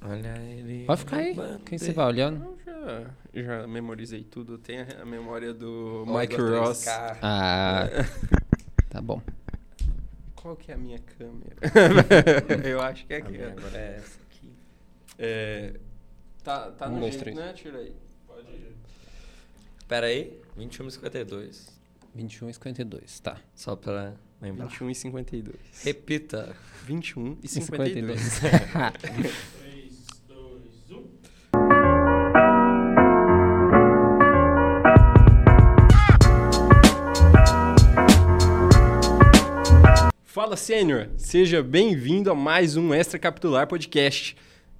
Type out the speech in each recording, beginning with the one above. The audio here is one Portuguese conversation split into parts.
Olha ele. Pode ficar aí. Quem você vai olhando? Já, já memorizei tudo. Tem a, a memória do Olha, Mike Ross. Ah. Tá bom. Qual que é a minha câmera? Eu acho que é A aqui. agora é essa aqui. É, tá tá Um, no dois, jeito, três. né? Tira aí. Pode ir. Pera aí, 21,52. 21 e 52, tá. Só pra lembrar. 21 e 52. Repita. 21 e E 52. Fala, Sênior! Seja bem-vindo a mais um Extra Capitular Podcast.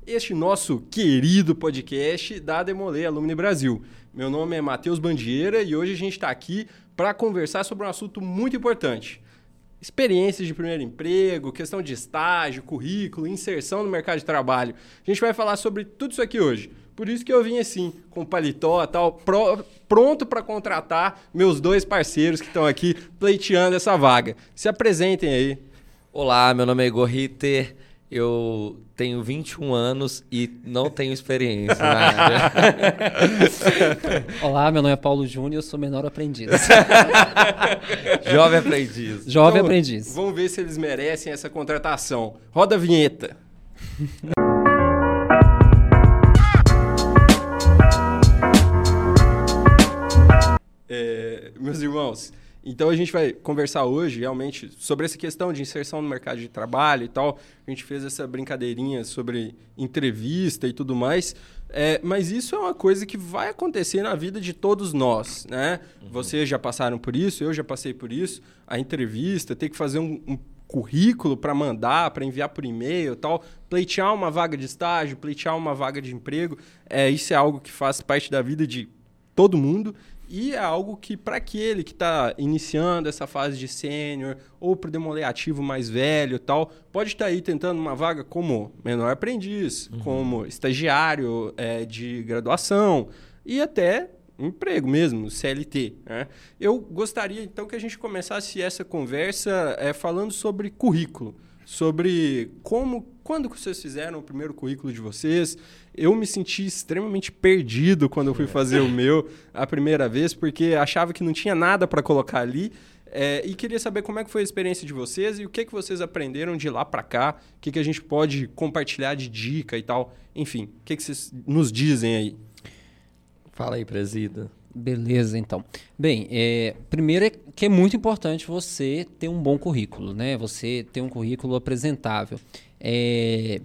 Este nosso querido podcast da Demolê Alumni Brasil. Meu nome é Matheus Bandieira e hoje a gente está aqui para conversar sobre um assunto muito importante. Experiências de primeiro emprego, questão de estágio, currículo, inserção no mercado de trabalho. A gente vai falar sobre tudo isso aqui hoje. Por isso que eu vim assim, com paletó e tal, pro- pronto para contratar meus dois parceiros que estão aqui pleiteando essa vaga. Se apresentem aí. Olá, meu nome é Igor Ritter. Eu tenho 21 anos e não tenho experiência na área. Olá, meu nome é Paulo Júnior, eu sou menor aprendiz. Jovem aprendiz. Jovem Então, aprendiz. Vamos ver se eles merecem essa contratação. Roda a vinheta. meus irmãos, então a gente vai conversar hoje realmente sobre essa questão de inserção no mercado de trabalho e tal. A gente fez essa brincadeirinha sobre entrevista e tudo mais. É, mas isso é uma coisa que vai acontecer na vida de todos nós, né? Vocês já passaram por isso, eu já passei por isso. A entrevista, ter que fazer um, um currículo para mandar, para enviar por e-mail e tal, pleitear uma vaga de estágio, pleitear uma vaga de emprego. É, isso é algo que faz parte da vida de todo mundo e é algo que para aquele que está iniciando essa fase de sênior ou para o demolê ativo mais velho tal, pode estar aí tentando uma vaga como menor aprendiz, como estagiário é, de graduação e até emprego mesmo, CLT. Né? Eu gostaria então que a gente começasse essa conversa é, falando sobre currículo, sobre como, quando que vocês fizeram o primeiro currículo de vocês. Eu me senti extremamente perdido quando eu fui fazer o meu a primeira vez, porque achava que não tinha nada para colocar ali. é, e queria saber como é que foi a experiência de vocês e o que, que vocês aprenderam de lá para cá, o que, que a gente pode compartilhar de dica e tal. Enfim, o que, que vocês nos dizem aí? Fala aí, presida. Beleza, então. Bem, é, primeiro é que é muito importante você ter um bom currículo, né? Você ter um currículo apresentável. É,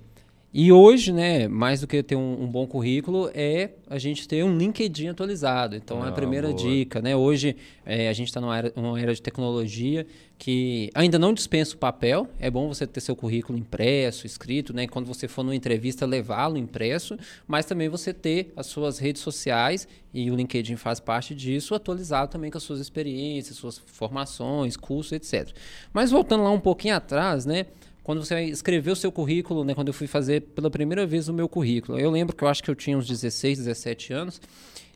e hoje, né, mais do que ter um, um bom currículo, é a gente ter um LinkedIn atualizado. Então, é a Ah, primeira boa. dica, né? Hoje, é, a gente está numa era, uma era de tecnologia que ainda não dispensa o papel. É bom você ter seu currículo impresso, escrito, né? Quando você for numa entrevista, levá-lo impresso, mas também você ter as suas redes sociais, e o LinkedIn faz parte disso, atualizado também com as suas experiências, suas formações, cursos, etc. Mas voltando lá um pouquinho atrás, né? Quando você escreveu o seu currículo, né, quando eu fui fazer pela primeira vez o meu currículo, eu lembro que eu acho que eu tinha uns 16, 17 anos,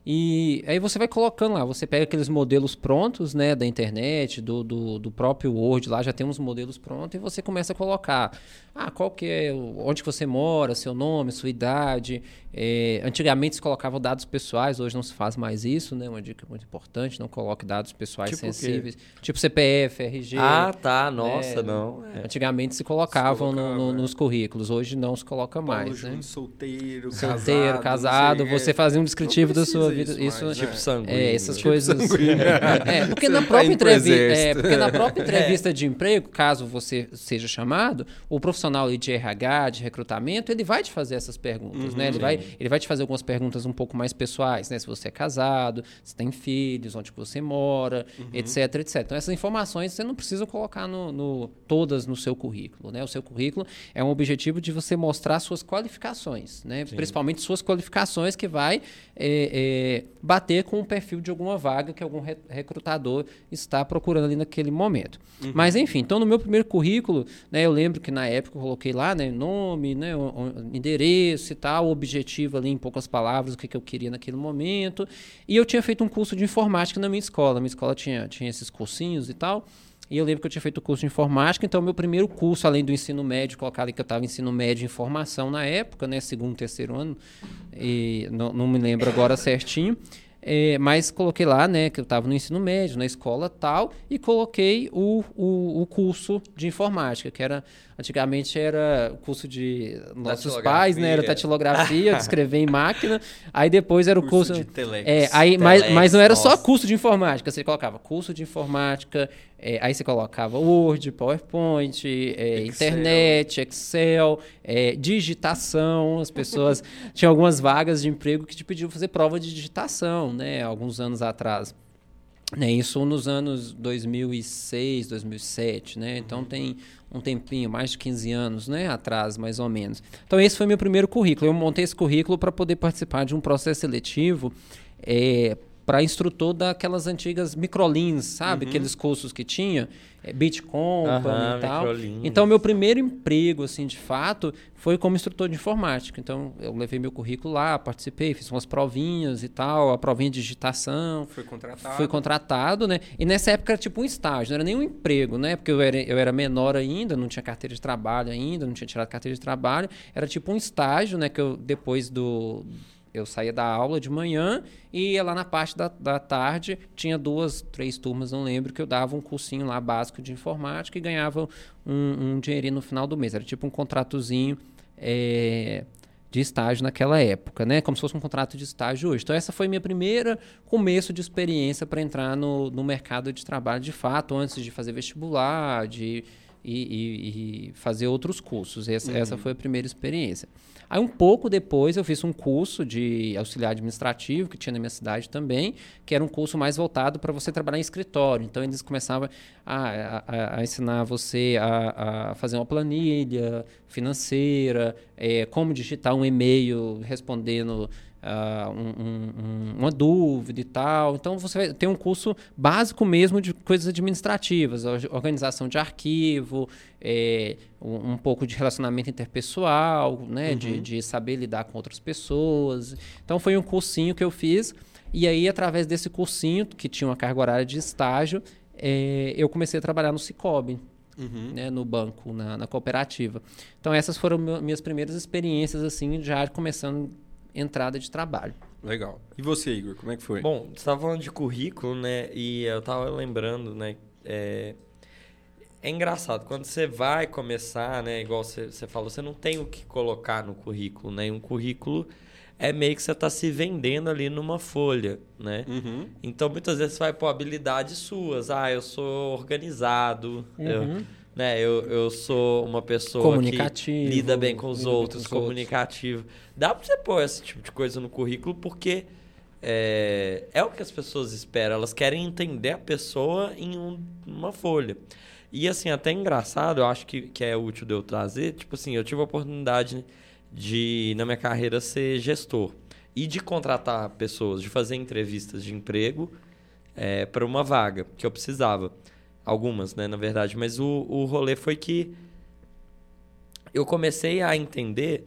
e aí você vai colocando lá, você pega aqueles modelos prontos, né, da internet, do, do, do próprio Word, lá já tem uns modelos prontos, e você começa a colocar, ah, qual que é, onde que você mora, seu nome, sua idade. É, antigamente se colocavam dados pessoais, hoje não se faz mais isso, né, uma dica muito importante, não coloque dados pessoais Tipo sensíveis, tipo CPF, RG. Ah, tá. Nossa, É, não. É. Antigamente se colocavam no- no- colocava, é. nos currículos, hoje não se coloca Paulo mais, Júnior, né? solteiro, Solteiro, não casado, sei, você é. fazia um descritivo da sua vida. isso Isso, mais, Tipo né? sanguíneo. é, essas Tipo coisas. sanguíneo. É, porque na própria entrevista, é, porque na própria entrevista de emprego, caso você seja chamado, o profissional ali de RH, de recrutamento, ele vai te fazer essas perguntas, né? Ele vai, ele vai te fazer algumas perguntas um pouco mais pessoais, né? Se você é casado, se tem filhos, onde que você mora, etc, etc. Então essas informações você não precisa colocar no, no- todas no seu currículo, né? O seu currículo é um objetivo de você mostrar suas qualificações, né? Principalmente suas qualificações que vai é, é, bater com o perfil de alguma vaga que algum re- recrutador está procurando ali naquele momento. Mas enfim, então no meu primeiro currículo, né, eu lembro que na época coloquei lá, né, nome, né, endereço e tal, objetivo ali em poucas palavras, o que, que eu queria naquele momento. E eu tinha feito um curso de informática na minha escola. Minha escola tinha, tinha esses cursinhos e tal. E eu lembro que eu tinha feito o curso de informática, então meu primeiro curso, além do ensino médio, colocado que eu estava ensino médio de informação na época, né, segundo, terceiro ano, e não, não me lembro agora certinho, é, mas coloquei lá, né, que eu estava no ensino médio, na escola tal, e coloquei o, o, o, curso de informática, que era, antigamente era curso de nossos pais, né, era tatilografia, de escrever em máquina, aí depois era o curso... curso de telex, é, aí, telex, mas, mas não era nossa. só curso de informática, você colocava curso de informática, é, aí você colocava Word, PowerPoint, é, Excel. internet, Excel, é, digitação. As pessoas tinham algumas vagas de emprego que te pediam fazer prova de digitação, né? Alguns anos atrás. Né, isso nos anos 2006, 2007, né? Então tem um tempinho, mais de 15 anos, né, atrás, mais ou menos. Então esse foi meu primeiro currículo. Eu montei esse currículo para poder participar de um processo seletivo é, para instrutor daquelas antigas microlins, sabe? Uhum. Aqueles cursos que tinha, é, Bitcoin uhum, e tal. Então, meu primeiro emprego, assim, de fato, foi como instrutor de informática. Então, eu levei meu currículo lá, participei, fiz umas provinhas e tal, a provinha de digitação. Foi contratado. Fui contratado, né? E nessa época era tipo um estágio, não era nem um emprego, né? Porque eu era, eu era menor ainda, não tinha carteira de trabalho ainda, não tinha tirado carteira de trabalho. Era tipo um estágio, né? Que eu, depois do eu saía da aula de manhã e ia lá na parte da, da tarde, tinha duas, três turmas, não lembro, que eu dava um cursinho lá básico de informática e ganhava um, um dinheirinho no final do mês. Era tipo um contratozinho é, de estágio naquela época, né? Como se fosse um contrato de estágio hoje. Então, essa foi minha primeira começo de experiência para entrar no, no mercado de trabalho de fato, antes de fazer vestibular, de e, e, e fazer outros cursos. Essa, uhum. essa foi a primeira experiência. Aí um pouco depois eu fiz um curso de auxiliar administrativo que tinha na minha cidade também, que era um curso mais voltado para você trabalhar em escritório. Então eles começavam a, a, a ensinar você a, a, fazer uma planilha financeira, é, como digitar um e-mail respondendo Uh, um, um, uma dúvida e tal. Então você tem um curso básico mesmo de coisas administrativas, organização de arquivo, é, um, um, pouco de relacionamento interpessoal, né, uhum. de, de saber lidar com outras pessoas. Então foi um cursinho que eu fiz. E aí, através desse cursinho, que tinha uma carga horária de estágio, é, eu comecei a trabalhar no Cicobi, uhum. né, no banco, na, na, cooperativa. Então, essas foram minhas primeiras experiências, assim, já começando entrada de trabalho. Legal. E você, Igor, como é que foi? Bom, você estava falando de currículo, né? E eu estava lembrando, né? É, é engraçado, quando você vai começar, né? Igual você, você falou, você não tem o que colocar no currículo, né? Um currículo é meio que você está se vendendo ali numa folha, né? Uhum. Então, muitas vezes você vai pôr habilidades suas. Ah, eu sou organizado, uhum. eu né? Eu, eu sou uma pessoa que lida bem com os outros, com os comunicativo. Outros. Dá para você pôr esse tipo de coisa no currículo porque é, é o que as pessoas esperam. Elas querem entender a pessoa em um, uma folha. E assim, até engraçado, eu acho que, que é útil de eu trazer. Tipo assim, eu tive a oportunidade de, na minha carreira, ser gestor. E de contratar pessoas, de fazer entrevistas de emprego é, para uma vaga que eu precisava. Algumas, né, na verdade. Mas o, o rolê foi que eu comecei a entender,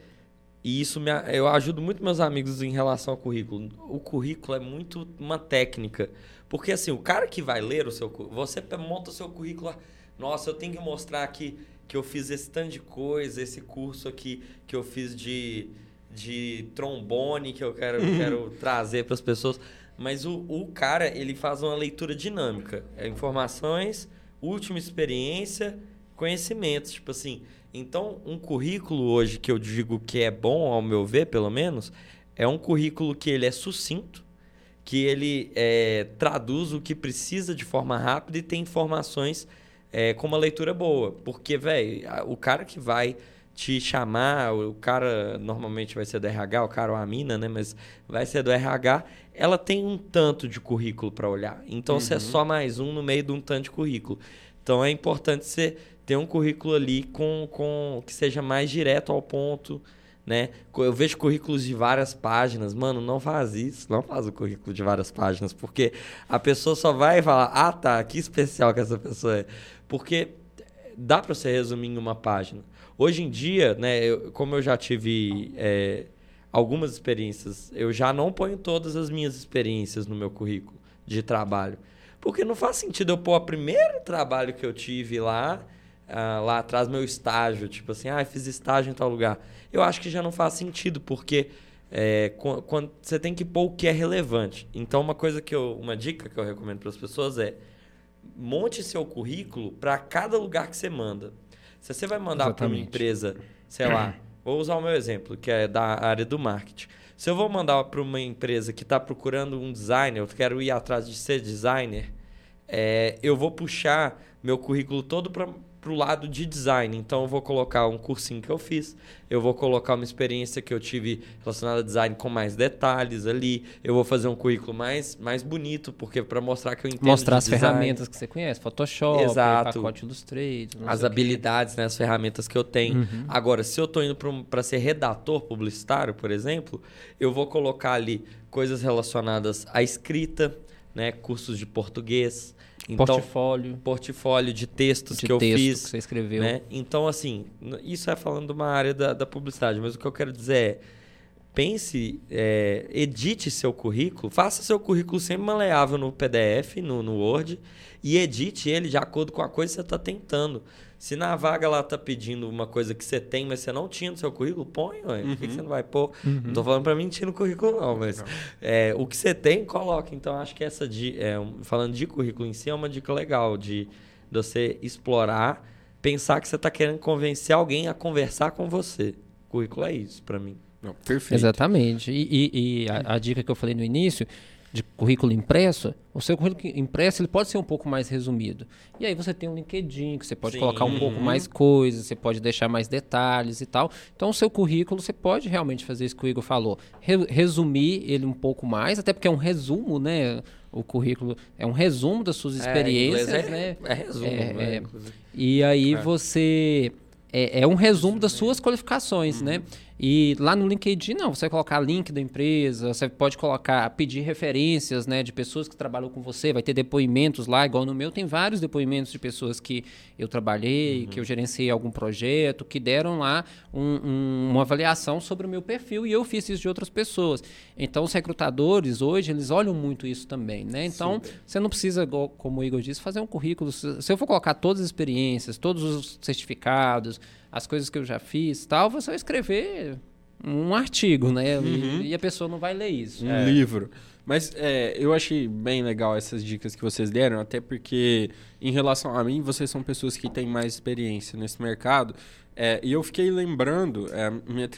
e isso me, eu ajudo muito meus amigos em relação ao currículo. O currículo é muito uma técnica. Porque assim, o cara que vai ler o seu você monta o seu currículo, nossa, eu tenho que mostrar aqui que eu fiz esse tanto de coisa, esse curso aqui que eu fiz de, de trombone que eu quero, quero trazer para as pessoas. Mas o, o cara, ele faz uma leitura dinâmica. É informações, última experiência, conhecimentos. Tipo assim, então um currículo hoje que eu digo que é bom, ao meu ver, pelo menos, é um currículo que ele é sucinto, que ele é, traduz o que precisa de forma rápida e tem informações é, com uma leitura boa. Porque, velho, o cara que vai te chamar, o cara normalmente vai ser do RH, o cara ou a mina, né? Mas vai ser do RH, ela tem um tanto de currículo para olhar. Então uhum. você é uhum. só mais um no meio de um tanto de currículo. Então é importante você ter um currículo ali com, com que seja mais direto ao ponto, né? Eu vejo currículos de várias páginas, mano, não faz isso, não faz o currículo de várias páginas, porque a pessoa só vai falar, ah tá, que especial que essa pessoa é. Porque dá para você resumir em uma página. Hoje em dia, né, eu, como eu já tive é, algumas experiências, eu já não ponho todas as minhas experiências no meu currículo de trabalho. Porque não faz sentido eu pôr o primeiro trabalho que eu tive lá, ah, lá atrás, meu estágio, tipo assim, ah, fiz estágio em tal lugar. Eu acho que já não faz sentido, porque é, qu- quando você tem que pôr o que é relevante. Então, uma coisa que eu, uma dica que eu recomendo para as pessoas é monte seu currículo para cada lugar que você manda. Se você vai mandar para uma empresa, sei lá, vou usar o meu exemplo, que é da área do marketing. Se eu vou mandar para uma empresa que está procurando um designer, eu quero ir atrás de ser designer, é, eu vou puxar meu currículo todo para o lado de design. Então, eu vou colocar um cursinho que eu fiz, eu vou colocar uma experiência que eu tive relacionada a design com mais detalhes ali, eu vou fazer um currículo mais, mais bonito, porque para mostrar que eu entendo Mostrar as design. ferramentas que você conhece, Photoshop, Exato. pacote Illustrator, as habilidades, né, as ferramentas que eu tenho. Uhum. Agora, se eu estou indo para ser redator publicitário, por exemplo, eu vou colocar ali coisas relacionadas à escrita, né, cursos de português, então Portfólio portfólio de textos de que eu texto fiz, que você escreveu. né? Então, assim, isso é falando de uma área da, da publicidade, mas o que eu quero dizer é pense, é, edite seu currículo, faça seu currículo sempre maleável no PDF, no, no Word, e edite ele de acordo com a coisa que você está tentando. Se na vaga lá tá pedindo uma coisa que você tem, mas você não tinha no seu currículo, põe, ué. Por que, que você não vai pôr? Não tô falando para mentir no currículo, não, mas é, o que você tem, coloca. Então, acho que essa, di- é, falando de currículo em si, é uma dica legal de, de você explorar, pensar que você está querendo convencer alguém a conversar com você. Currículo é isso, para mim. Não, perfeito. Exatamente. E, e- e a, a dica que eu falei no início, de currículo impresso, o seu currículo impresso ele pode ser um pouco mais resumido. E aí você tem um LinkedIn, que você pode Sim. colocar um pouco mais coisas, você pode deixar mais detalhes e tal. Então, o seu currículo, você pode realmente fazer isso que o Igor falou. Re- resumir ele um pouco mais, até porque é um resumo, né? O currículo é um resumo das suas experiências, é, inglês né? É, é resumo, É, né? é. E aí você. É, é um resumo das suas qualificações, né? E lá no LinkedIn, não, você vai colocar link da empresa, você pode colocar, pedir referências, né, de pessoas que trabalham com você, vai ter depoimentos lá, igual no meu, tem vários depoimentos de pessoas que eu trabalhei, que eu gerenciei algum projeto, que deram lá um- um- uma avaliação sobre o meu perfil e eu fiz isso de outras pessoas. Então, os recrutadores hoje, eles olham muito isso também, né? Então, você não precisa, como o Igor disse, fazer um currículo. Se eu for colocar todas as experiências, todos os certificados, as coisas que eu já fiz tal, você vai escrever um artigo, né? E, e a pessoa não vai ler isso. Um livro. Mas é, eu achei bem legal essas dicas que vocês deram, até porque, em relação a mim, vocês são pessoas que têm mais experiência nesse mercado. É, e eu fiquei lembrando, é, minha,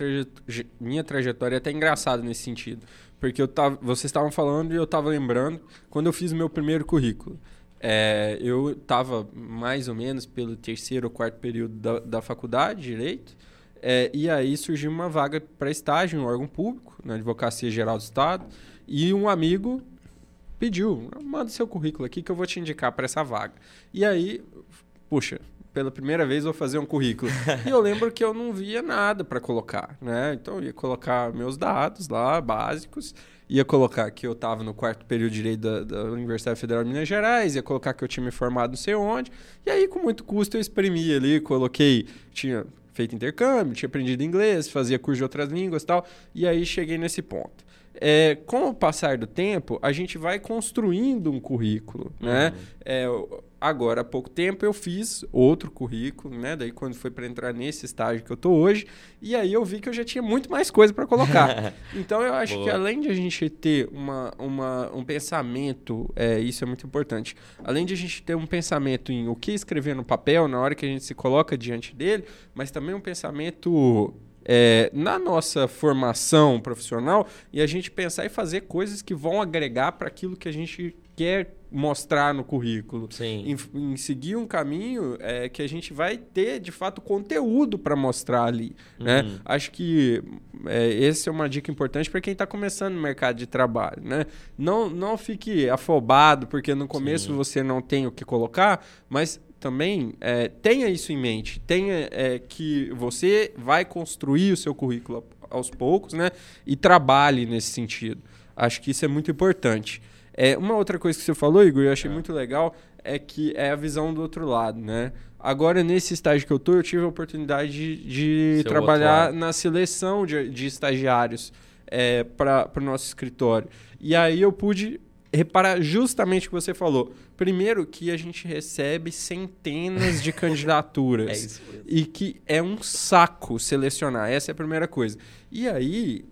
minha trajetória é até engraçada nesse sentido. Porque eu tava, vocês estavam falando e eu estava lembrando quando eu fiz o meu primeiro currículo. É, eu estava mais ou menos pelo terceiro ou quarto período da, da faculdade, Direito. É, e aí surgiu uma vaga para estágio em um órgão público, na Advocacia Geral do Estado, e um amigo pediu, manda seu currículo aqui que eu vou te indicar para essa vaga. E aí, puxa, pela primeira vez vou fazer um currículo. e eu lembro que eu não via nada para colocar, né? Então eu ia colocar meus dados lá, básicos, ia colocar que eu estava no quarto período de Direito da, da Universidade Federal de Minas Gerais, ia colocar que eu tinha me formado não sei onde, e aí com muito custo eu exprimi ali, coloquei, tinha feito intercâmbio, tinha aprendido inglês, fazia curso de outras línguas e tal, e aí cheguei nesse ponto. É, com o passar do tempo, a gente vai construindo um currículo, né? É, agora, há pouco tempo, eu fiz outro currículo, né? Daí, quando foi para entrar nesse estágio que eu tô hoje, e aí eu vi que eu já tinha muito mais coisa para colocar. então, eu acho Boa. que além de a gente ter uma, uma, um pensamento, é, isso é muito importante, além de a gente ter um pensamento em o que escrever no papel na hora que a gente se coloca diante dele, mas também um pensamento é, na nossa formação profissional e a gente pensar e fazer coisas que vão agregar para aquilo que a gente quer mostrar no currículo. Sim. Em, em seguir um caminho é, que a gente vai ter, de fato, conteúdo para mostrar ali. Né? Uhum. Acho que é, essa é uma dica importante para quem está começando no mercado de trabalho. Né? Não, não fique afobado, porque no começo Sim. você não tem o que colocar, mas também é, tenha isso em mente. Tenha é, que você vai construir o seu currículo aos poucos né? e trabalhe nesse sentido. Acho que isso é muito importante. É, uma outra coisa que você falou, Igor, eu achei muito legal, é que é a visão do outro lado, né? Agora, nesse estágio que eu tô, eu tive a oportunidade de, de trabalhar na seleção de, de estagiários para o nosso escritório. E aí eu pude reparar justamente o que você falou. Primeiro, que a gente recebe centenas de candidaturas. É isso mesmo. E que é um saco selecionar. Essa é a primeira coisa. E aí,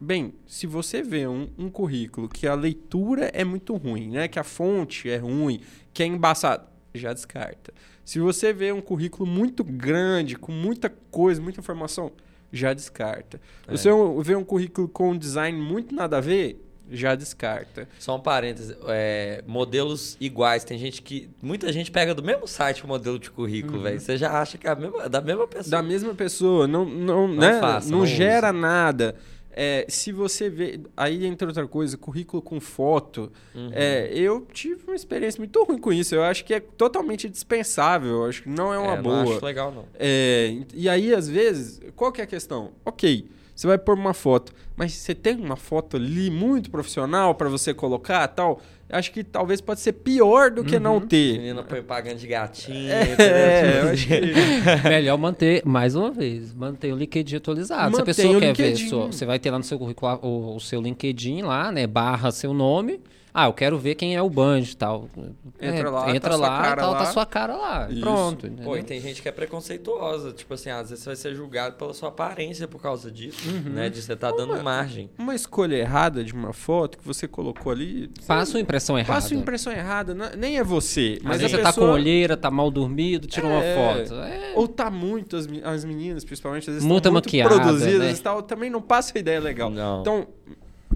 bem, se você vê um, um currículo que a leitura é muito ruim, né? Que a fonte é ruim, que é embaçado, já descarta. Se você vê um currículo muito grande, com muita coisa, muita informação, já descarta. É. Você vê um currículo com um design muito nada a ver, já descarta. Só um parênteses, é, modelos iguais. Tem gente que. Muita gente pega do mesmo site o modelo de currículo, velho. Você já acha que é a mesma, da mesma pessoa. Uhum. Da mesma pessoa, não, não, Não né? faça, não não gera nada. É, se você vê. Aí entra outra coisa, currículo com foto. Uhum. É, eu tive uma experiência muito ruim com isso. Eu acho que é totalmente dispensável. Eu acho que não é uma É, boa. Não acho legal, não. É, e aí, às vezes, qual que é a questão? Ok, você vai pôr uma foto, mas você tem uma foto ali muito profissional para você colocar tal. Acho que talvez pode ser pior do que não ter. Menina põe pagando de gatinho. É, eu acho que. Melhor manter, mais uma vez, manter o LinkedIn atualizado. Se a Mantém pessoa o quer LinkedIn. ver, sua- você vai ter lá no seu currículo o, o seu LinkedIn lá, né? Barra seu nome. Ah, eu quero ver quem é o Band e tal. Entra É, lá, entra tá sua lá, cara tal, lá. tá sua cara lá. Isso. Pronto. entendeu? Pô, e tem gente que é preconceituosa. Tipo assim, às vezes você vai ser julgado pela sua aparência por causa disso, Uhum. né? De você estar dando margem. Uma escolha errada de uma foto que você colocou ali. Passa uma impressão errada. Passa uma impressão errada. não- Nem é você. Às Mas vezes a você tá com pessoa- olheira, tá mal dormido, tira uma É. foto. É. Ou tá muito, as, as meninas, principalmente, às vezes Muita muito maquiada, produzidas né? e tal, também não passa a ideia legal. Não. Então,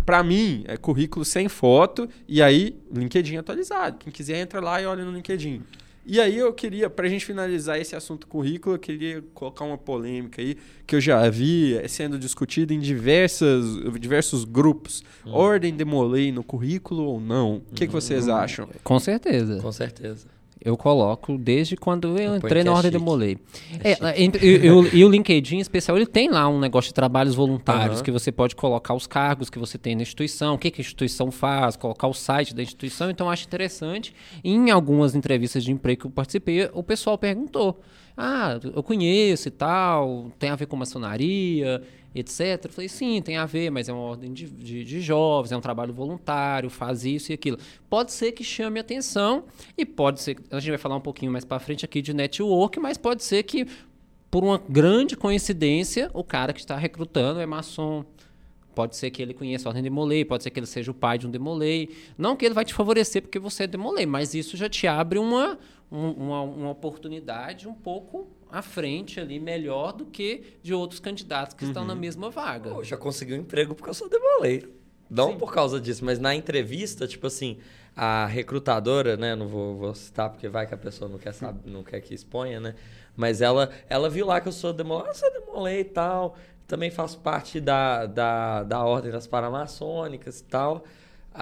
pra mim, é currículo sem foto e aí LinkedIn atualizado. Quem quiser entra lá e olha no LinkedIn. E aí eu queria, pra gente finalizar esse assunto currículo, eu queria colocar uma polêmica aí, que eu já vi sendo discutida em diversas, diversos grupos. Hum. Ordem demolei no currículo ou não? O que, que vocês Hum. acham? Com certeza. Com certeza. Eu coloco desde quando eu entrei na é ordem de chique. demolei. É, entre- e, o- e o LinkedIn em especial, ele tem lá um negócio de trabalhos voluntários, Aham. que você pode colocar os cargos que você tem na instituição, o que, que a instituição faz, colocar o site da instituição. Então, eu acho interessante. Em algumas entrevistas de emprego que eu participei, o pessoal perguntou. Ah, eu conheço e tal, tem a ver com maçonaria, etc. Eu falei, sim, tem a ver, mas é uma ordem de, de, de jovens, é um trabalho voluntário, faz isso e aquilo. Pode ser que chame atenção e pode ser, a gente vai falar um pouquinho mais para frente aqui de network, mas pode ser que, por uma grande coincidência, o cara que está recrutando é maçom. Pode ser que ele conheça a ordem demolei, pode ser que ele seja o pai de um demolei. Não que ele vai te favorecer porque você é demolei, mas isso já te abre uma, um- uma, uma oportunidade um pouco à frente ali, melhor do que de outros candidatos que estão na mesma vaga. Pô, já consegui um emprego porque eu sou demoleiro. Não por causa disso, mas na entrevista, tipo assim, a recrutadora, né? Não vou, vou citar porque vai que a pessoa não quer saber, não quer que exponha, né? Mas ela, ela viu lá que eu sou demolei, ah, sou demolei e tal. Também faço parte da, da, da ordem das paramaçônicas e tal.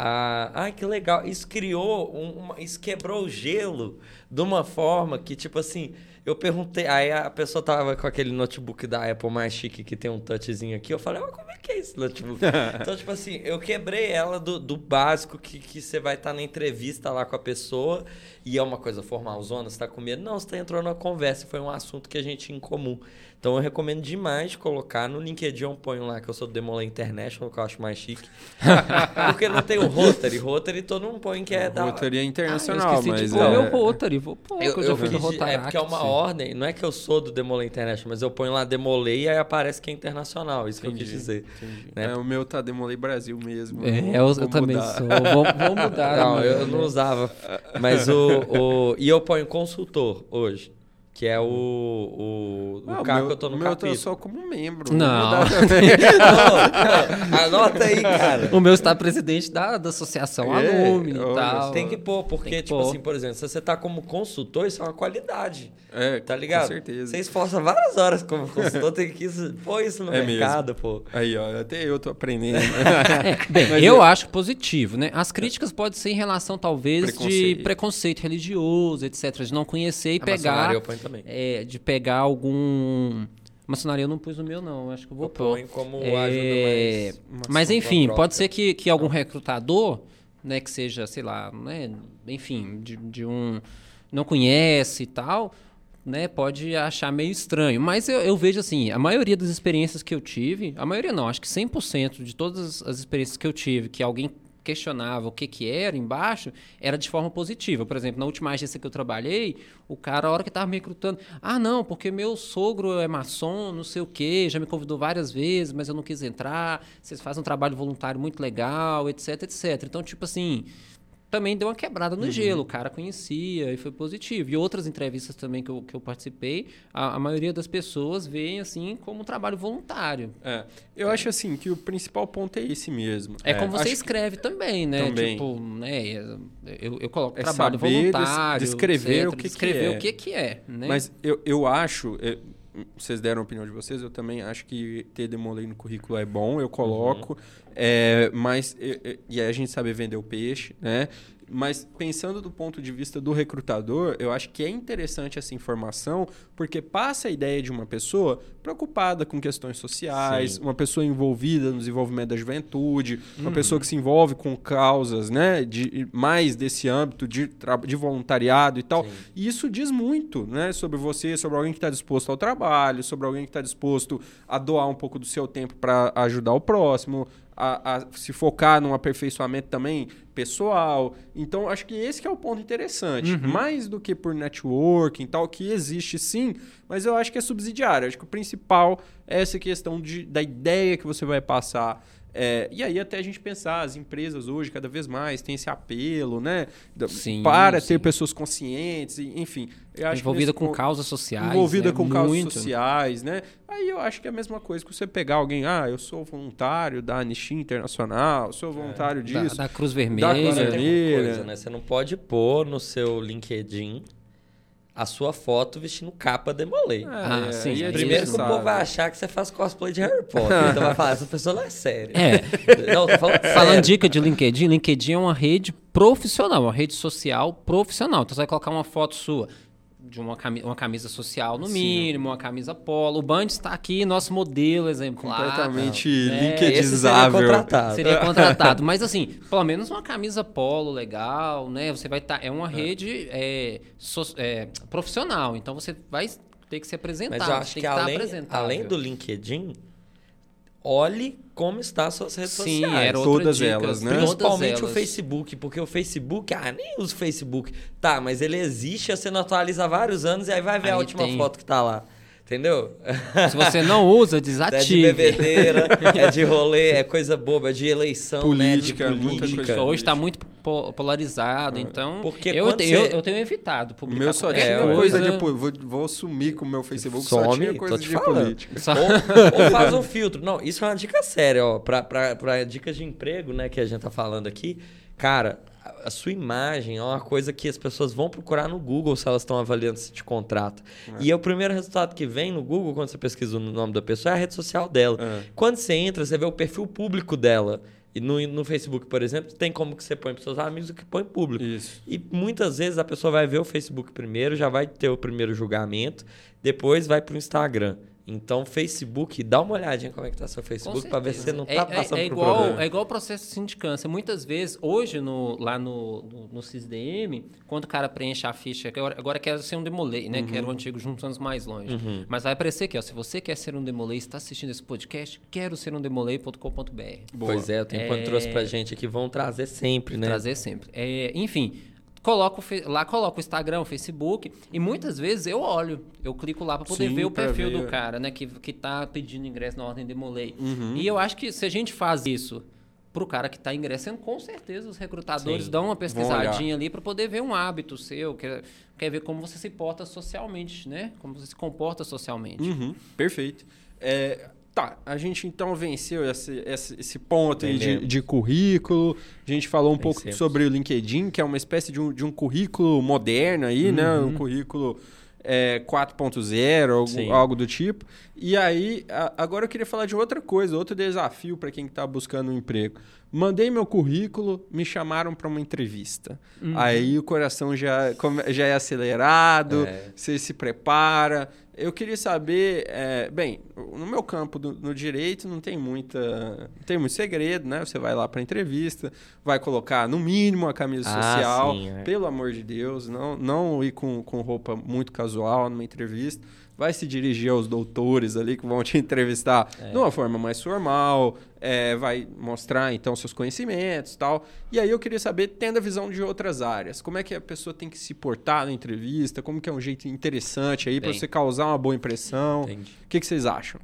Ah, ai, que legal. Isso criou, um- uma, isso quebrou o gelo de uma forma que, tipo assim, eu perguntei. Aí a pessoa tava com aquele notebook da Apple mais chique que tem um touchzinho aqui. Eu falei, ó, como é que é esse notebook? então, tipo assim, eu quebrei ela do, do básico que, que você vai estar na entrevista lá com a pessoa e é uma coisa formalzona, você tá com medo. Não, você tá entrando numa conversa, foi um assunto que a gente tinha em comum. Então eu recomendo demais colocar no LinkedIn, eu ponho lá que eu sou do Demolay International, que eu acho mais chique. Porque não tem o Rotary. Rotary todo mundo põe que é da... Rotaria Ah, eu internacional, esqueci mas de pôr é... meu Rotary. Vou pôr, Eu, que eu, eu fiz o de- é porque é uma ordem, não é que eu sou do Demolay International, mas eu ponho lá Demolay e aí aparece que é internacional, isso que eu quis dizer. né? É, o meu tá Demolei Brasil mesmo. É, Vou- eu, eu vou também mudar. sou. Vou, vou mudar. Não, né? eu não usava. Mas o, o. E eu ponho consultor hoje. Que é o, o, o Ah, cargo meu, que eu tô no o meu capítulo. tá só como membro. Não. Não, não, anota aí, cara. O meu está presidente da, da associação É, Alumni e tal. Tem que pôr, porque, que tipo pôr. assim, por exemplo, se você tá como consultor, isso é uma qualidade. É, Tá ligado? Com certeza. Você esforça várias horas como consultor, tem que isso- pôr isso no É mercado, pô. Aí, ó, até eu tô aprendendo. É, bem, Mas eu eu- acho positivo, né? As críticas podem ser em relação, talvez, de Preconceito. preconceito religioso, etc. De não conhecer e A pegar. maçonaria eu ponho também. é, de pegar algum. Maçonaria eu não pus no meu, não. Acho que eu vou Eu pôr. como É, ajuda mais. Mas enfim, troca. pode ser que, que algum recrutador, né, que seja, sei lá, né, enfim, de, de um. não conhece e tal, né, pode achar meio estranho. Mas eu, eu vejo assim, a maioria das experiências que eu tive, a maioria não, acho que 100% de todas as experiências que eu tive, que alguém questionava o que, que era embaixo, era de forma positiva. Por exemplo, na última agência que eu trabalhei, o cara, a hora que estava me recrutando, ah, não, porque meu sogro é maçom, não sei o quê, já me convidou várias vezes, mas eu não quis entrar, vocês fazem um trabalho voluntário muito legal, etc, etc. Então, tipo assim, também deu uma quebrada no Uhum. gelo. O cara conhecia e foi positivo. E outras entrevistas também que eu, que eu participei, a, a maioria das pessoas veem assim como um trabalho voluntário. É, eu acho assim que o principal ponto é esse mesmo. É, como você acho que- escreve também, né? Também. Tipo, né? Eu, eu coloco É trabalho voluntário. descrever etc, o que que descrever é. o que, que é. Né? Mas eu, eu acho, é, vocês deram a opinião de vocês, eu também acho que ter Demolei no currículo é bom, eu coloco. É, mas, é, é, e aí a gente sabe vender o peixe, né? Mas pensando do ponto de vista do recrutador, eu acho que é interessante essa informação, porque passa a ideia de uma pessoa preocupada com questões sociais, Sim. uma pessoa envolvida no desenvolvimento da juventude, uma pessoa que se envolve com causas, né, de mais desse âmbito de, de voluntariado e tal. Sim. E isso diz muito, né, sobre você, sobre alguém que está disposto ao trabalho, sobre alguém que está disposto a doar um pouco do seu tempo para ajudar o próximo, a, a se focar num aperfeiçoamento também pessoal. Então, acho que esse que é o ponto interessante. Mais do que por networking e tal, que existe sim, mas eu acho que é subsidiário. Acho que o principal é essa questão de, da ideia que você vai passar. É, e aí até a gente pensar, as empresas hoje cada vez mais têm esse apelo, né? da- Sim, para sim. ter pessoas conscientes, enfim. Eu acho que Envolvida nesse com ponto- causas sociais. envolvida né? com causas Muito. sociais, né? Aí eu acho que é a mesma coisa que você pegar alguém, ah, eu sou voluntário da Anistia Internacional, sou voluntário Da, disso. da Cruz Da Cruz Vermelha. Tem uma Vermelha. coisa, né? Você não pode pôr no seu LinkedIn a sua foto vestindo capa Demolei. Ah, sim, é Primeiro que o povo vai achar que você faz cosplay de Harry Potter. então vai falar, essa pessoa não é séria. É. Não, falando Falando dica de LinkedIn, LinkedIn é uma rede profissional, uma rede social profissional. Então você vai colocar uma foto sua de uma camisa, uma camisa social no mínimo, uma camisa polo. O Band está aqui, nosso modelo exemplar. Completamente né? Esse seria linkedizável. contratado. Seria contratado. Mas assim, pelo menos uma camisa polo legal, né? Você vai estar. é uma rede é, so- é, profissional. Então você vai ter que se apresentar. Mas eu acho que que estar além, além do LinkedIn, olhe como está as suas redes Sim, sociais. era outra Todas dica. elas, né? Principalmente o elas. Facebook, porque o Facebook, ah, nem uso o Facebook. Tá, mas ele existe, você não atualiza há vários anos e aí vai ver a Aí última tem. foto que tá lá. Entendeu? Se você não usa, É de desative. bebedeira, é de rolê, é coisa boba, é de eleição, Política, né? De muita política. coisa. Hoje está muito po- polarizado, então Porque eu, te- eu, você- eu tenho evitado publicar meu só tinha É, coisa coisa. de. Vou, vou sumir com o meu Facebook, só Some, tinha tô coisa de falando. política. Só- Ou, ou faz um filtro. Não, isso é uma dica séria, ó. Pra, pra, pra dicas de emprego, né, que a gente tá falando aqui. Cara, a, sua imagem é uma coisa que as pessoas vão procurar no Google se elas estão avaliando se te contrata. E é o primeiro resultado que vem no Google, quando você pesquisa o nome da pessoa, é a rede social dela. É. Quando você entra, você vê o perfil público dela. E no, no Facebook, por exemplo, tem como que você põe para seus amigos o que põe público. Isso. E muitas vezes a pessoa vai ver o Facebook primeiro, já vai ter o primeiro julgamento, depois vai pro Instagram. Então, Facebook, dá uma olhadinha como é que tá seu Facebook para ver se você não tá é, passando é, é por igual, problema. É igual o processo de sindicância. Muitas vezes, hoje, no, lá no, no, no CISDM, quando o cara preenche a ficha, que agora, agora quer ser um demolei, né? Que Uhum. era o antigo Juntos Mais Longe. Mas vai aparecer aqui, ó. Se você quer ser um demolei, está assistindo esse podcast, quero ser um demolei.com.br. Pois é, o tempo É. trouxe pra gente aqui, vão trazer sempre, né? Trazer sempre. É, enfim, coloco, lá coloco o Instagram, o Facebook, e muitas vezes eu olho, eu clico lá para poder Sim, ver o perfil ver. do cara, né, que, que tá pedindo ingresso na ordem de Demolei. Uhum. E eu acho que se a gente faz isso pro cara que tá ingressando, com certeza os recrutadores Sim, dão uma pesquisadinha ali para poder ver um hábito seu, quer, quer ver como você se porta socialmente, né? Como você se comporta socialmente. Uhum, perfeito. É, tá, a gente então venceu esse, esse, esse ponto aí de, de currículo. A gente falou um pouco Vencemos. sobre o LinkedIn, que é uma espécie de um, de um currículo moderno aí, né? Uhum. Um currículo é, 4.0, algo, algo do tipo. E aí, a- agora eu queria falar de outra coisa, outro desafio para quem está buscando um emprego. Mandei meu currículo, me chamaram para uma entrevista. Uhum. Aí o coração já, já é acelerado, É. você se prepara. Eu queria saber, é, bem, no meu campo do- no direito não tem muita, não tem muito segredo, né? Você vai lá para entrevista, vai colocar no mínimo a camisa Ah, social, sim, é. pelo amor de Deus, não, não ir com, com roupa muito casual numa entrevista. Vai se dirigir aos doutores ali que vão te entrevistar É. de uma forma mais formal, é, vai mostrar então seus conhecimentos e tal. E aí eu queria saber, tendo a visão de outras áreas, como é que a pessoa tem que se portar na entrevista, como que é um jeito interessante aí para você causar uma boa impressão. Entendi. O que, que vocês acham?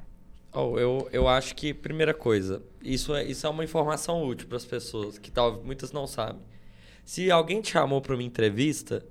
Oh, eu, eu acho que, primeira coisa, isso é, isso é uma informação útil para as pessoas, que tal, muitas não sabem. Se alguém te chamou para uma entrevista,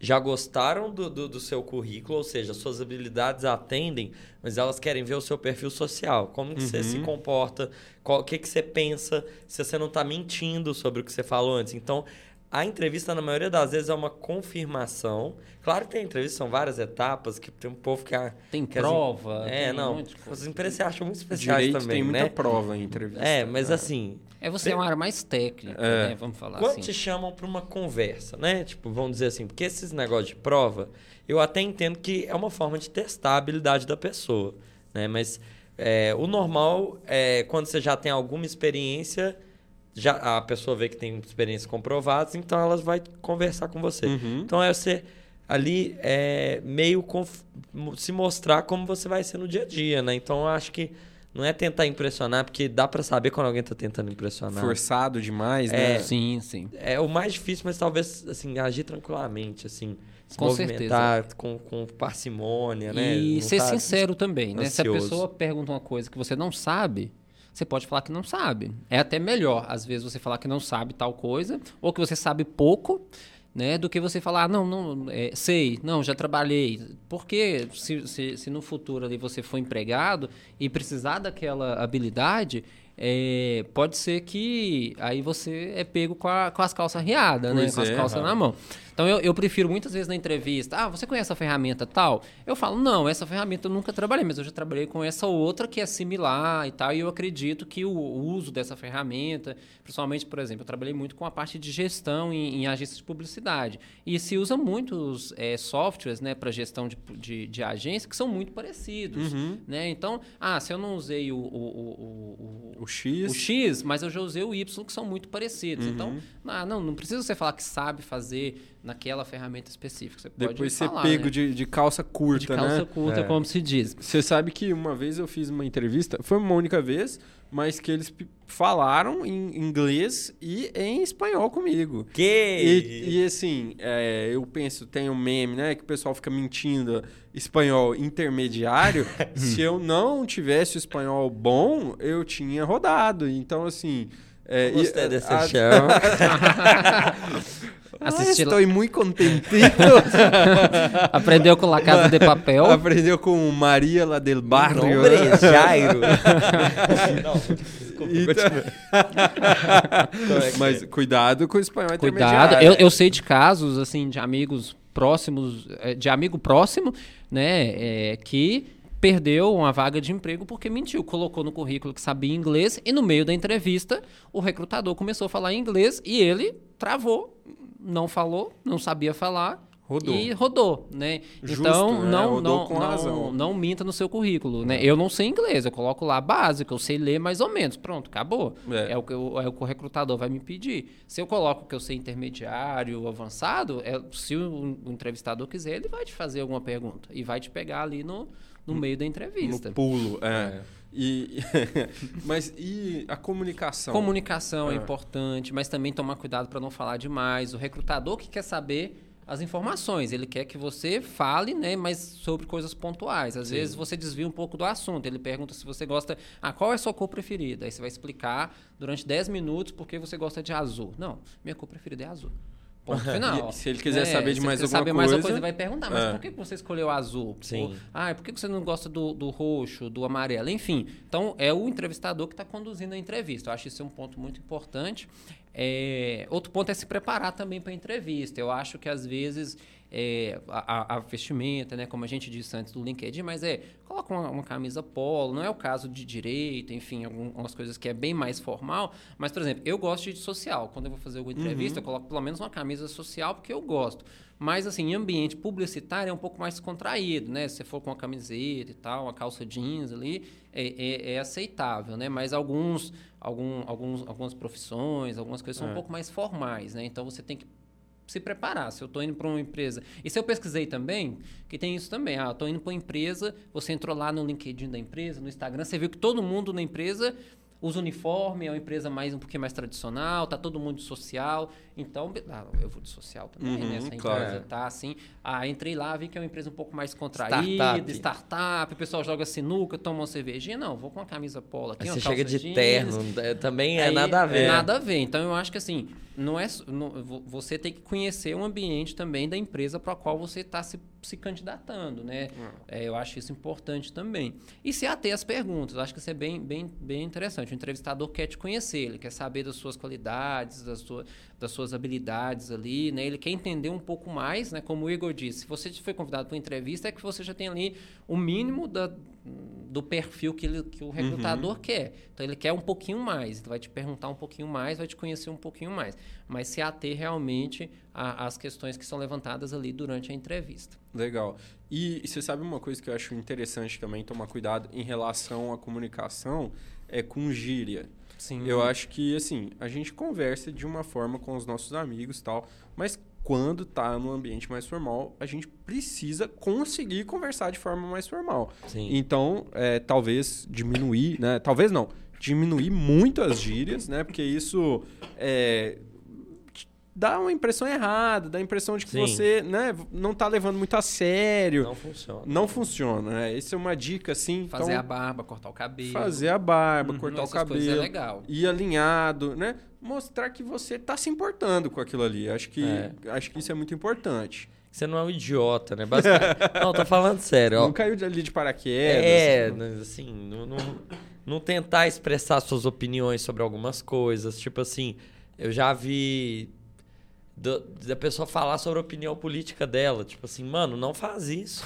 já gostaram do, do, do seu currículo, ou seja, suas habilidades atendem, mas elas querem ver o seu perfil social. Como que você se comporta, qual- o que, que você pensa, se você não está mentindo sobre o que você falou antes. Então, a entrevista, na maioria das vezes, é uma confirmação. Claro que tem entrevista, são várias etapas, que tem um povo que... ah, Tem que as prova, É, tem um não. coisa. As empresas se acham muito especiais Direito também, tem muita né? prova em entrevista. É, mas assim, É você é uma área mais técnica, É. né? Vamos falar quando assim. te chamam para uma conversa, né? Tipo, vamos dizer assim, porque esses negócios de prova, eu até entendo que é uma forma de testar a habilidade da pessoa, né? Mas é, o normal é quando você já tem alguma experiência, já a pessoa vê que tem experiências comprovadas, então ela vai conversar com você. Uhum. Então é você ali é, meio se mostrar como você vai ser no dia a dia, né? Então eu acho que não é tentar impressionar, porque dá pra saber quando alguém tá tentando impressionar. Forçado demais, né? Sim, sim. É o mais difícil, mas talvez assim agir tranquilamente, assim, se Com movimentar com, com parcimônia, né? E Não ser tá sincero também, né? Se a ansioso. pessoa pergunta uma coisa que você não sabe, você pode falar que não sabe. É até melhor, às vezes, você falar que não sabe tal coisa, ou que você sabe pouco, né? Do que você falar, ah, não, não, é, sei, não, já trabalhei. Porque se, se, se no futuro ali você for empregado e precisar daquela habilidade, é, pode ser que aí você é pego com, a- com as calças riadas, né? Com as é, calças na mão. Então eu, eu prefiro muitas vezes na entrevista, ah, você conhece a ferramenta tal? Eu falo, não, essa ferramenta eu nunca trabalhei, mas eu já trabalhei com essa outra que é similar e tal, e eu acredito que o, uso dessa ferramenta, principalmente, por exemplo, eu trabalhei muito com a parte de gestão em, em agências de publicidade. E se usa muitos eh, softwares né, para gestão de, de, de agência que são muito parecidos. Né? Então, ah, se eu não usei o, o, o, o, X. o X, mas eu já usei o Y, que são muito parecidos. Então, ah, não, não precisa você falar que sabe fazer naquela ferramenta específica. Você pode Depois ser falar, pego né? de, de calça curta, de calça né? curta, É. como se diz. Você sabe que uma vez eu fiz uma entrevista, foi uma única vez, mas que eles falaram em inglês e em espanhol comigo. Que E, e, assim, é, eu penso, tem um meme, né? Que o pessoal fica mentindo espanhol intermediário. Se eu não tivesse o espanhol bom, eu tinha rodado. Então, assim. É, Gostei e- desse a- chão. Assisti Ah, estou muito contentito. Aprendeu com La Casa de Papel. Aprendeu com Maria lá del Barrio. Nombre é Jairo. não, desculpa, Então- é Mas cuidado com o espanhol Cuidado. Eu, eu sei de casos, assim, de amigos próximos, eh, de amigo próximo, né, é, que perdeu uma vaga de emprego porque mentiu. Colocou no currículo que sabia inglês e no meio da entrevista o recrutador começou a falar inglês e ele travou, não falou, não sabia falar. Rodou. E rodou, né? Justo, então, né? não, Rodou não, não, não minta no seu currículo, né? Eu não sei inglês, eu coloco lá básico, eu sei ler mais ou menos. Pronto, acabou. É. É, o, que eu- é o que o recrutador vai me pedir. Se eu coloco que eu sei intermediário, avançado, é, se o, o entrevistador quiser, ele vai te fazer alguma pergunta e vai te pegar ali no, no meio da entrevista. No pulo, é. E, mas e a comunicação? Comunicação é. É. importante, mas também tomar cuidado para não falar demais. O recrutador que quer saber as informações, ele quer que você fale, né, mas sobre coisas pontuais. Às vezes você desvia um pouco do assunto. Ele pergunta se você gosta, ah, qual é a sua cor preferida? Aí você vai explicar durante 10 minutos por que você gosta de azul. Não, minha cor preferida é azul. Ponto final. Se ele quiser saber de mais alguma saber mais alguma coisa, ele vai perguntar, mas é. por que você escolheu azul? Sim. Ou, ah, por que você não gosta do, do roxo, do amarelo? Enfim, então é o entrevistador que está conduzindo a entrevista. Eu acho isso um ponto muito importante. É, outro ponto é se preparar também para a entrevista. Eu acho que às vezes é, a, a- vestimenta, né, como a gente disse antes do LinkedIn, mas é coloca uma, uma camisa polo, não é o caso de direito, enfim, algumas coisas que é bem mais formal. Mas, por exemplo, eu gosto de social. Quando eu vou fazer alguma entrevista, eu coloco pelo menos uma camisa social porque eu gosto. Mas, assim, em ambiente publicitário é um pouco mais contraído, né? Se você for com uma camiseta e tal, uma calça jeans ali, é, é- é aceitável, né? Mas alguns, algum, alguns, algumas profissões, algumas coisas são um pouco mais formais, né? Então, você tem que se preparar. Se eu estou indo para uma empresa. E se eu pesquisei também, que tem isso também. Ah, estou indo para uma empresa, você entrou lá no LinkedIn da empresa, no Instagram, você viu que todo mundo na empresa usa uniforme, é uma empresa mais um pouquinho mais tradicional, tá todo mundo de social. Então, ah, eu vou de social também, Uhum, né? Essa claro. empresa tá assim. Ah, entrei lá, vi que é uma empresa um pouco mais contraída, Startup. startup, o pessoal joga sinuca, toma uma cervejinha. Não, vou com uma camisa polo aqui, Aí você chega de jeans. terno, é, também é nada a ver. Nada a ver. Então eu acho que assim, não é não- vo- você tem que conhecer o ambiente também da empresa para a qual você está se, se candidatando, né? É, eu acho isso importante também. E se ater às perguntas, eu acho que isso é bem, bem, bem interessante. O entrevistador quer te conhecer, ele quer saber das suas qualidades, das, sua, das suas habilidades ali, né? Ele quer entender um pouco mais, né? Como o Igor disse, se você foi convidado para uma entrevista, é que você já tem ali o mínimo da, do perfil que, ele, que o recrutador quer. Então ele quer um pouquinho mais, ele vai te perguntar um pouquinho mais, vai te conhecer um pouquinho mais. Mas se ater realmente às questões que são levantadas ali durante a entrevista. Legal. E, e você sabe uma coisa que eu acho interessante também tomar cuidado em relação à comunicação é com gíria. Sim. Eu acho que assim, a gente conversa de uma forma com os nossos amigos, e tal, mas quando tá no ambiente mais formal, a gente precisa conseguir conversar de forma mais formal. Sim. Então, é, talvez diminuir, né? Talvez não, diminuir muito as gírias, né? Porque isso é, dá uma impressão errada, dá a impressão de que Sim. você né, não tá levando muito a sério. Não funciona. Não funciona, né? Essa é uma dica, assim. Fazer então, a barba, cortar o cabelo. fazer a barba, Uhum, cortar o essas coisas é cabelo, legal. ir alinhado, né? Mostrar que você tá se importando com aquilo ali. Acho que, É. acho que isso é muito importante. Você não é um idiota, né? Basicamente. não, tô falando sério. Ó. Não caiu de- ali de paraquedas. É, né, assim, não, não, não tentar expressar suas opiniões sobre algumas coisas. Tipo assim, eu já vi da pessoa falar sobre a opinião política dela. Tipo assim, mano, não faz isso.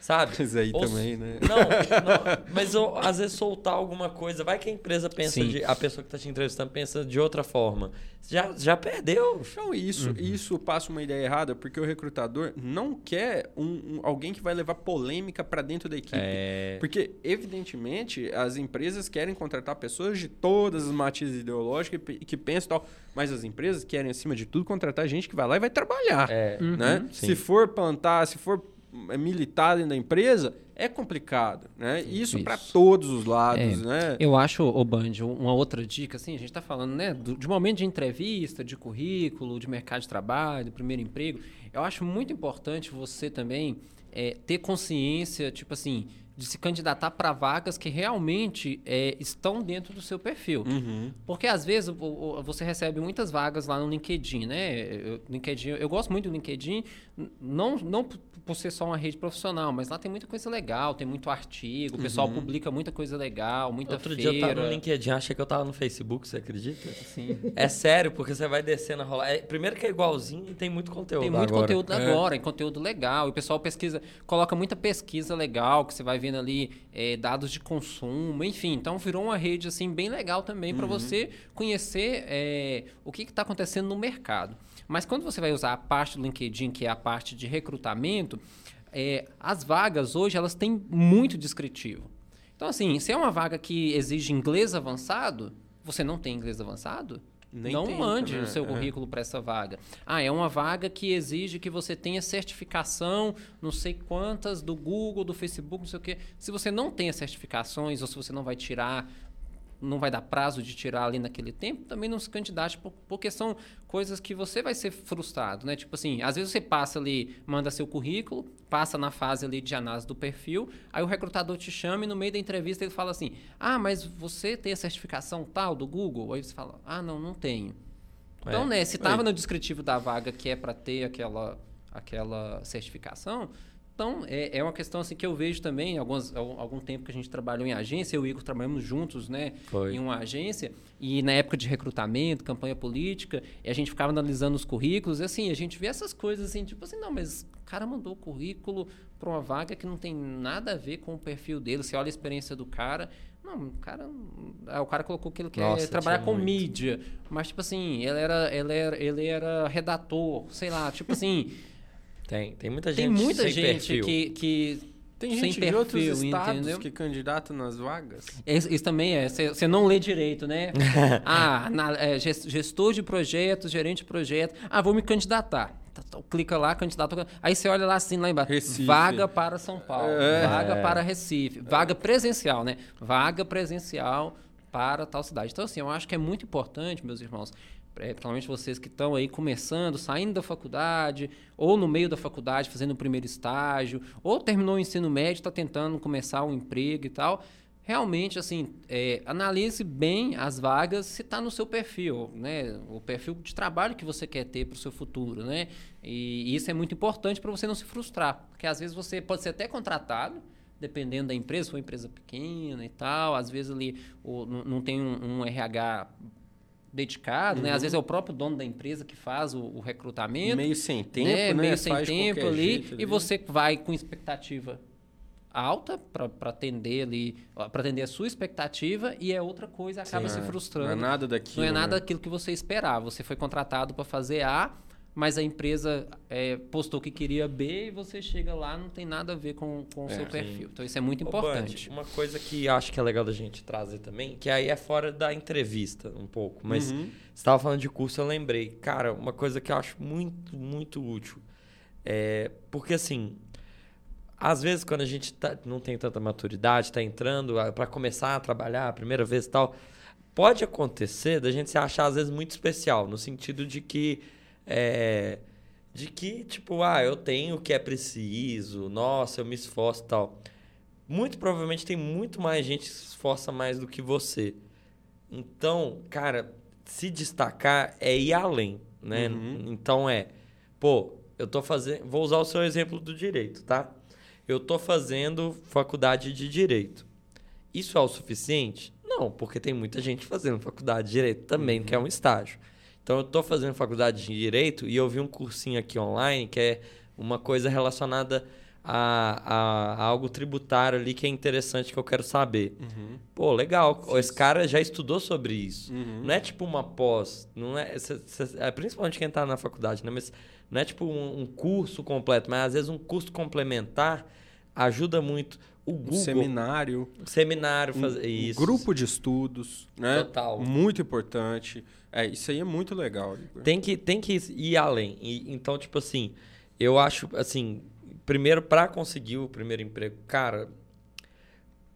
Sabe? Mas aí Ou- também, né? Não, não, mas eu, às vezes soltar alguma coisa, vai que a empresa pensa de. A pessoa que tá te entrevistando pensa de outra forma. Já, já perdeu. Não, isso, isso passa uma ideia errada, porque o recrutador não quer um, um- alguém que vai levar polêmica para dentro da equipe. É. Porque, evidentemente, as empresas querem contratar pessoas de todas as matizes ideológicas que, que pensam e tal, mas as empresas querem, acima de tudo, contratar gente que vai lá e vai trabalhar. É. né? sim. Se for plantar, se for é, militar dentro da empresa, é complicado. Né? Isso para Isso. todos os lados. É. Né? Eu acho, ô Band, uma outra dica, assim, a gente está falando, né, do- de momento de entrevista, de currículo, de mercado de trabalho, primeiro emprego. Eu acho muito importante você também é, ter consciência, tipo assim, de se candidatar para vagas que realmente é, estão dentro do seu perfil. Uhum. Porque às vezes o- o- você recebe muitas vagas lá no LinkedIn, né? Eu, LinkedIn, eu gosto muito do LinkedIn, não, não por ser só uma rede profissional, mas lá tem muita coisa legal, tem muito artigo, o pessoal publica muita coisa legal, muita Outro feira. dia eu tava no LinkedIn, achei que eu tava no Facebook, você acredita? Sim. É sério, porque você vai descendo a rolar. É, primeiro que é igualzinho e tem muito conteúdo. Tem muito agora. conteúdo É. agora, e conteúdo legal. E o pessoal pesquisa, coloca muita pesquisa legal, que você vai vendo ali é, dados de consumo, enfim. Então virou uma rede assim bem legal também para você conhecer é, o que está acontecendo no mercado. Mas quando você vai usar a parte do LinkedIn, que é a parte de recrutamento, é, as vagas hoje elas têm muito descritivo. Então, assim, se é uma vaga que exige inglês avançado, você não tem inglês avançado? Nem não tenta, mande né? o seu É. currículo para essa vaga. Ah, é uma vaga que exige que você tenha certificação, não sei quantas, do Google, do Facebook, não sei o quê. Se você não tem as certificações, ou se você não vai tirar, não vai dar prazo de tirar ali naquele tempo, também não se candidate, por- porque são coisas que você vai ser frustrado, né? Tipo assim, às vezes você passa ali, manda seu currículo, passa na fase ali de análise do perfil, aí o recrutador te chama e no meio da entrevista ele fala assim: Ah, mas você tem a certificação tal do Google? Aí você fala: Ah, não, não tenho. Então, É. né, se estava no descritivo da vaga que é para ter aquela, aquela certificação, então é, é uma questão assim que eu vejo também, alguns, algum, tempo que a gente trabalhou em agência, eu e o Igor trabalhamos juntos, né, Foi. em uma agência, e na época de recrutamento, campanha política, e a gente ficava analisando os currículos, e assim, a gente vê essas coisas assim, tipo assim, não, mas o cara mandou o currículo para uma vaga que não tem nada a ver com o perfil dele, você olha a experiência do cara, não, o cara, ah, o cara colocou que ele quer Nossa, trabalhar tinha com muito. mídia, mas tipo assim, ele era, ele era, ele era redator, sei lá, tipo assim, Tem, tem muita gente tem muita sem gente perfil. que, que Tem sem gente perfil, de outros estados entendeu? que candidata nas vagas? Isso, isso também é. Você não lê direito, né? ah, na- é, ges- gestor de projetos, gerente de projetos. Ah, vou me candidatar. Tá, tá, Clica lá, candidato. Aí você olha lá assim, lá embaixo. Recife. Vaga para São Paulo. É. Vaga para Recife. Vaga presencial, né? Vaga presencial para tal cidade. Então, assim, eu acho que é muito importante, meus irmãos, é, principalmente vocês que estão aí começando, saindo da faculdade, ou no meio da faculdade, fazendo o primeiro estágio, ou terminou o ensino médio, está tentando começar um emprego e tal. Realmente, assim, é, analise bem as vagas se está no seu perfil, né? O perfil de trabalho que você quer ter para o seu futuro, né? E isso é muito importante para você não se frustrar, porque às vezes você pode ser até contratado, dependendo da empresa, se for uma empresa pequena e tal, às vezes ali não, não tem um, um RH dedicado, né? Às vezes é o próprio dono da empresa que faz o, o recrutamento, Meio sem tempo, né? né? Meio sem Faz tempo ali, jeito e você vai com expectativa alta para atender ali, para atender a sua expectativa e é outra coisa, acaba se Não frustrando. é nada daquilo. Não é nada né? daquilo que você esperava. Você foi contratado para fazer A, mas a empresa é, postou que queria B e você chega lá não tem nada a ver com, com o É, seu sim. perfil. Então isso é muito Ô, importante. Band, uma coisa que acho que é legal da gente trazer também, que aí é fora da entrevista um pouco, mas Uhum. você estava falando de curso, eu lembrei. Cara, uma coisa que eu acho muito, muito útil. É, porque assim, às vezes quando a gente tá- não tem tanta maturidade, está entrando para começar a trabalhar a primeira vez e tal, pode acontecer da gente se achar às vezes muito especial, no sentido de que é, de que tipo, ah, eu tenho o que é preciso, nossa, eu me esforço e tal. Muito provavelmente tem muito mais gente que se esforça mais do que você. Então, cara, se destacar é ir além, né? Uhum. Então é, pô, eu tô fazendo, vou usar o seu exemplo do direito, tá? Eu tô fazendo faculdade de direito. Isso é o suficiente? Não, porque tem muita gente fazendo faculdade de direito também, que é um estágio. Então eu tô fazendo faculdade de direito e eu vi um cursinho aqui online que é uma coisa relacionada a, a- a algo tributário ali que é interessante que eu quero saber. Uhum. Pô, legal. Esse cara já estudou sobre isso. Uhum. Não é tipo uma pós, não é, cê- cê- é principalmente quem tá na faculdade, né? Mas não é tipo um, um curso completo, mas às vezes um curso complementar ajuda muito. O Um Google, seminário, seminário, um, fazer um isso. grupo de estudos, né? Total. Muito importante. É, isso aí é muito legal, Igor. Tem que, tem que ir além. E, então, tipo assim, eu acho, assim, primeiro, para conseguir o primeiro emprego, cara,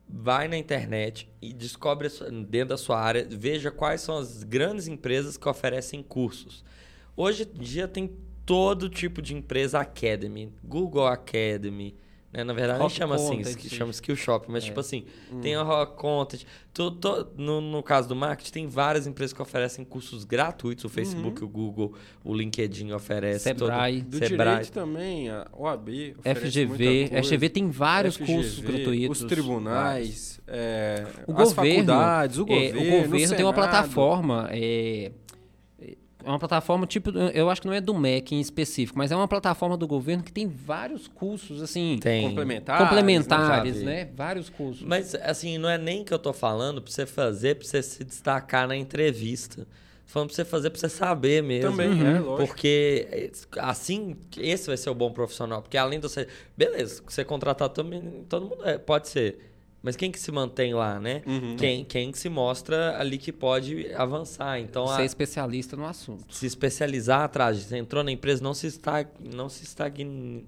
vai na internet e descobre dentro da sua área, veja quais são as grandes empresas que oferecem cursos. Hoje em dia tem todo tipo de empresa Academy, Google Academy, né? Na verdade, nem Rock chama assim, Content. que chama Skill Shop, mas É. tipo assim, tem a Rock Content. Tu- tu- no, no caso do marketing, tem várias empresas que oferecem cursos gratuitos. O Facebook, o Google, o LinkedIn oferece. todo- Sebrae. Do Sebrae. direito também, a OAB FGV. FGV tem vários FGV, cursos gratuitos. Os tribunais, é, O as governo, faculdades, o é, governo, o governo tem uma Senado. plataforma. É, é uma plataforma tipo, eu acho que não é do MEC em específico, mas é uma plataforma do governo que tem vários cursos assim Tem. complementares. complementares, vi. né? Vários cursos. Mas, assim, não é nem que eu tô falando pra você fazer, pra você se destacar na entrevista. Tô falando pra você fazer, pra você saber mesmo. Também, Uhum. é, lógico. Porque, eh, assim, esse vai ser o bom profissional. Porque além de você... Beleza, você contratar também, todo mundo é, pode ser. Mas quem que se mantém lá, né? Uhum. Quem, quem que se mostra ali que pode avançar. Então, Ser a- especialista no assunto. se especializar atrás. Você entrou na empresa, não se está... Não se estagne...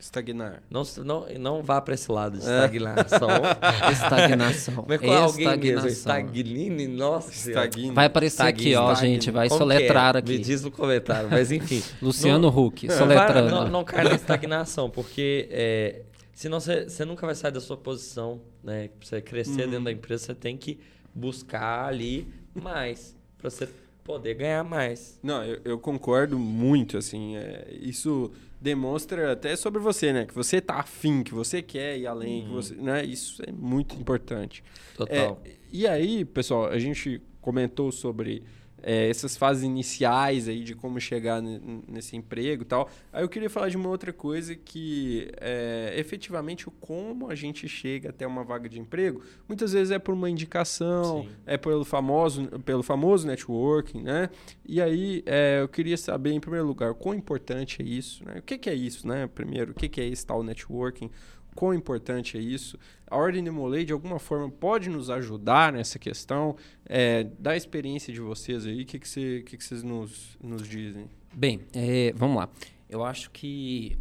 Estagnar. Não, não, não vá para esse lado de É. estagnação. Estagnação. Mas com alguém mesmo, Estagnação. Stagnini, nossa. Estagna. Vai aparecer aqui, ó, Estagna. gente. Vai Como soletrar que é? aqui. Me diz no comentário, mas enfim. Luciano Huck, Não, soletrando. não, não cai na estagnação, porque é, senão você, você nunca vai sair da sua posição, né? Pra você crescer Uhum. dentro da empresa, você tem que buscar ali mais, pra você poder ganhar mais. Não, eu, eu concordo muito, assim, é, isso demonstra até sobre você, né? Que você tá afim, que você quer ir além, Uhum. que você, né? Isso é muito importante. Total. É, e aí, pessoal, a gente comentou sobre é, essas fases iniciais aí de como chegar ne- nesse emprego e tal. Aí eu queria falar de uma outra coisa que é efetivamente o como a gente chega até uma vaga de emprego. Muitas vezes é por uma indicação, Sim. é pelo famoso, pelo famoso networking, né? E aí é, eu queria saber, em primeiro lugar, o quão importante é isso, né? O que, que é isso, né? Primeiro, o que, que é esse tal networking? Quão importante é isso. A Ordem de Molay, de alguma forma, pode nos ajudar nessa questão. É, da experiência de vocês aí, o que, que, cê, que, que vocês nos, nos dizem? Bem, é, vamos lá. Eu acho que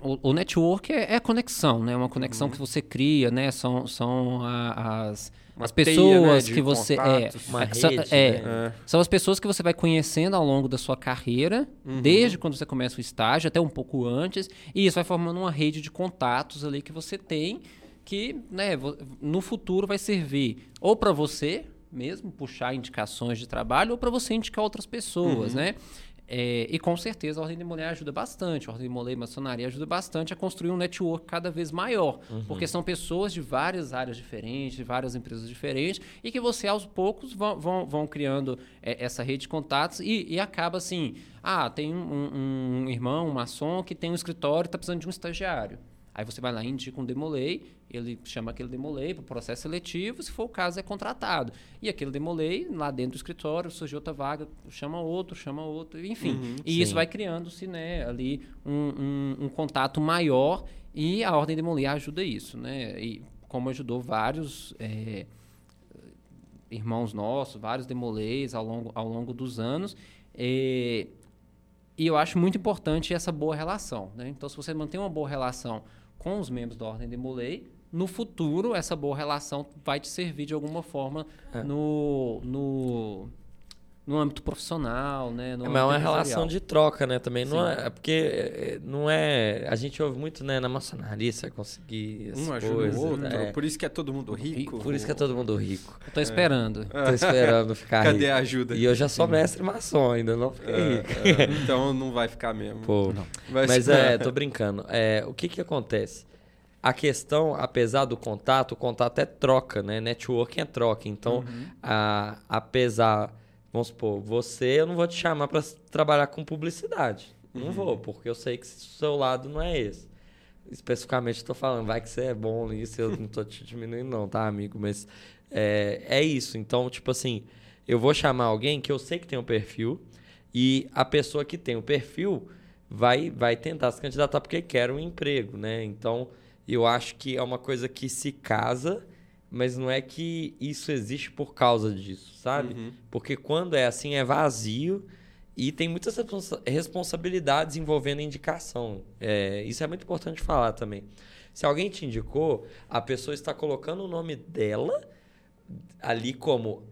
o, o network é, é, a conexão, né? Uma conexão uhum. que você cria, né? São, são a, as, as pessoas teia, né, que você é, uma é, rede, são, né? é, são as pessoas que você vai conhecendo ao longo da sua carreira, uhum. desde quando você começa o estágio até um pouco antes, e isso vai formando uma rede de contatos ali que você tem que, né, no futuro vai servir ou para você mesmo puxar indicações de trabalho ou para você indicar outras pessoas, uhum. né? É, e com certeza a Ordem de Mulher ajuda bastante, a Ordem de Mulher e Maçonaria ajuda bastante a construir um network cada vez maior, uhum. porque são pessoas de várias áreas diferentes, de várias empresas diferentes, e que você aos poucos vão, vão, vão criando é, essa rede de contatos e, e, acaba assim, ah, tem um, um irmão, um maçom que tem um escritório e está precisando de um estagiário. Aí você vai lá e indica um demolei, ele chama aquele demolei para o processo seletivo, se for o caso é contratado. E aquele demolei, lá dentro do escritório, surgiu outra vaga, chama outro, chama outro, enfim. Uhum, e sim. isso vai criando-se né, ali um, um, um, contato maior e a Ordem Demolei ajuda isso. Né? E como ajudou vários... É, irmãos nossos, vários demoleis ao longo, ao longo dos anos. E, e eu acho muito importante essa boa relação. Né? Então, se você mantém uma boa relação com os membros da Ordem de Molay, no futuro essa boa relação vai te servir de alguma forma é. no, no no âmbito profissional, né? No é, mas é uma relação de troca, né? Também não é, é, porque é, não é. A gente ouve muito, né? Na maçonaria você conseguir um ajuda coisas, o outro. É. Por isso que é todo mundo rico. Por isso que é todo mundo rico. Eu tô esperando. É. Tô esperando ficar Cadê rico. a ajuda? E eu já sou mestre maçom, ainda não fiquei é, rico. então não vai ficar mesmo. Pô, mas, mas é, tô brincando. É, o que que acontece? A questão, apesar do contato, o contato é troca, né? Networking é troca. Então, uhum. a, apesar Vamos supor, você eu não vou te chamar para trabalhar com publicidade. Não uhum. vou, porque eu sei que o seu lado não é esse. Especificamente estou falando, vai que você é bom nisso, eu não estou te diminuindo, não, tá, amigo? Mas é, é isso. Então, tipo assim, eu vou chamar alguém que eu sei que tem um perfil e a pessoa que tem o um perfil vai, vai tentar se candidatar porque quer um emprego, né? Então, eu acho que é uma coisa que se casa mas não é que isso existe por causa disso, sabe? Uhum. Porque quando é assim, é vazio e tem muitas responsabilidades envolvendo a indicação. É, isso é muito importante falar também. Se alguém te indicou, a pessoa está colocando o nome dela ali como.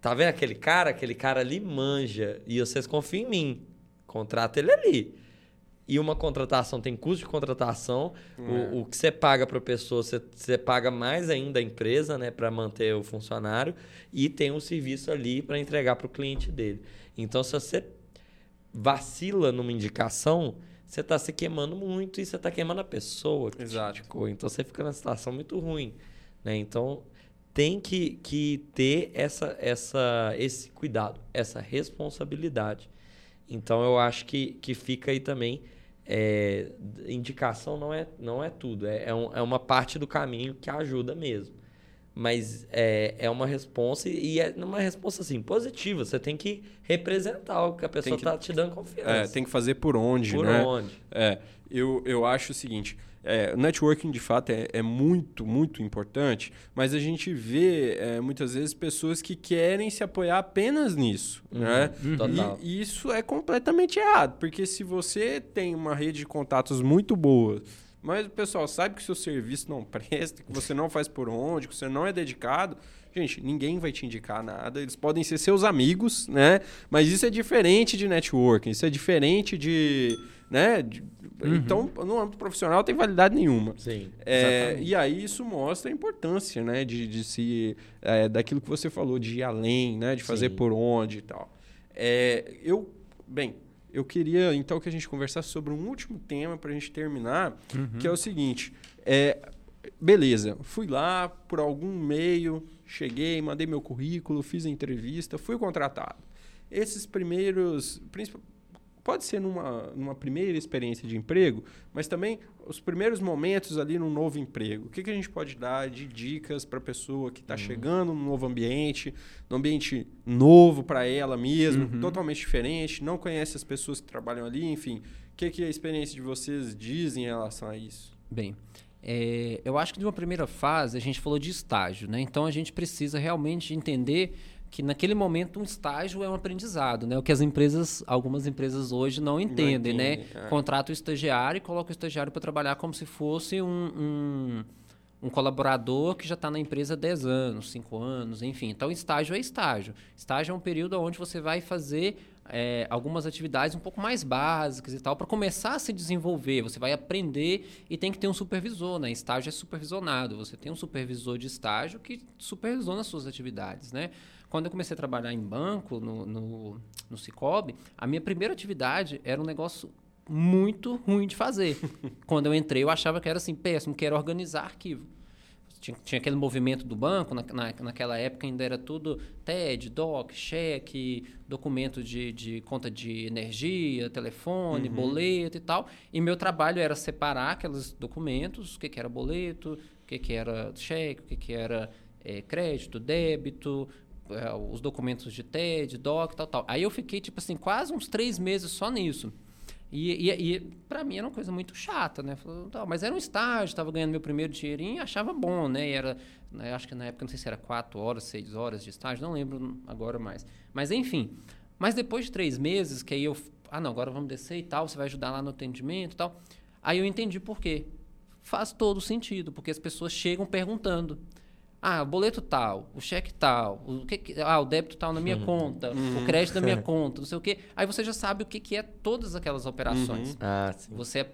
Tá vendo aquele cara? Aquele cara ali manja. E vocês confiam em mim. Contrata ele ali. E uma contratação tem custo de contratação. É. O, o, que você paga para a pessoa, você, você paga mais ainda a empresa né, para manter o funcionário. E tem um serviço ali para entregar para o cliente dele. Então, se você vacila numa indicação, você está se queimando muito e você está queimando a pessoa. Que Exato. Indicou. Então, você fica numa situação muito ruim. Né? Então, tem que, que ter essa, essa, esse cuidado, essa responsabilidade. Então, eu acho que, que fica aí também é, indicação não é, não é tudo, é, é, um, é, uma parte do caminho que ajuda mesmo. Mas é, é uma resposta e é uma resposta assim, positiva. Você tem que representar o que a pessoa está te dando confiança. É, tem que fazer por onde, por né? Por onde. É, eu, eu acho o seguinte: é, o networking, de fato, é, é, muito, muito importante, mas a gente vê é, muitas vezes pessoas que querem se apoiar apenas nisso. Uhum, né? Total. E, e isso é completamente errado, porque se você tem uma rede de contatos muito boa, mas o pessoal sabe que o seu serviço não presta, que você não faz por onde, que você não é dedicado, Gente, ninguém vai te indicar nada. Eles podem ser seus amigos, né? Mas isso é diferente de networking, isso é diferente de. Né? Uhum. Então, no âmbito profissional, tem validade nenhuma. Sim. É, e aí isso mostra a importância, né? De, de se. É, daquilo que você falou, de ir além, né? De fazer Sim. por onde e tal. É, eu. Bem, eu queria então que a gente conversasse sobre um último tema para a gente terminar, uhum. que é o seguinte: é, beleza, fui lá por algum meio, cheguei, mandei meu currículo, fiz a entrevista, fui contratado. Esses primeiros, pode ser numa, numa primeira experiência de emprego, mas também os primeiros momentos ali no novo emprego. O que, que a gente pode dar de dicas para a pessoa que está uhum. chegando no novo ambiente, num ambiente novo para ela mesma, uhum. totalmente diferente, não conhece as pessoas que trabalham ali, enfim. O que, que a experiência de vocês diz em relação a isso? Bem, É, eu acho que de uma primeira fase a gente falou de estágio, né? Então a gente precisa realmente entender que naquele momento um estágio é um aprendizado, né? O que as empresas, algumas empresas hoje não entendem, Não né? é. Contrata o estagiário e coloca o estagiário para trabalhar como se fosse um, um, um colaborador que já está na empresa há 10 anos, 5 anos, enfim. Então, estágio é estágio. Estágio é um período onde você vai fazer é, algumas atividades um pouco mais básicas e tal, para começar a se desenvolver. Você vai aprender e tem que ter um supervisor, né? Estágio é supervisionado. Você tem um supervisor de estágio que supervisiona as suas atividades, né? Quando eu comecei a trabalhar em banco, no, no, no Cicobi, a minha primeira atividade era um negócio muito ruim de fazer. Quando eu entrei, eu achava que era assim, péssimo, que era organizar arquivo. Tinha, tinha aquele movimento do banco, na, na, naquela época ainda era tudo TED, DOC, cheque, documento de, de conta de energia, telefone, boleto e tal. E meu trabalho era separar aqueles documentos, o que, que era boleto, o que, que era cheque, o que, que era eh, crédito, débito, eh, os documentos de TED, DOC, tal, tal. Aí eu fiquei, tipo assim, quase uns três meses só nisso. E, e, e para mim era uma coisa muito chata, né? "Tá, mas era um estágio, estava ganhando meu primeiro dinheirinho e achava bom, né? E era, né, acho que na época, não sei se era quatro horas, seis horas de estágio, não lembro agora mais. Mas enfim. Mas depois de três meses, que aí eu. Ah, não, agora vamos descer e tal, você vai ajudar lá no atendimento e tal. Aí eu entendi por quê. Faz todo sentido, porque as pessoas chegam perguntando. Ah, o boleto tal, o cheque tal, o que que- ah, o débito tal na minha conta, o crédito na minha conta, não sei o quê. Aí você já sabe o que, que é todas aquelas operações. Ah, sim. Você,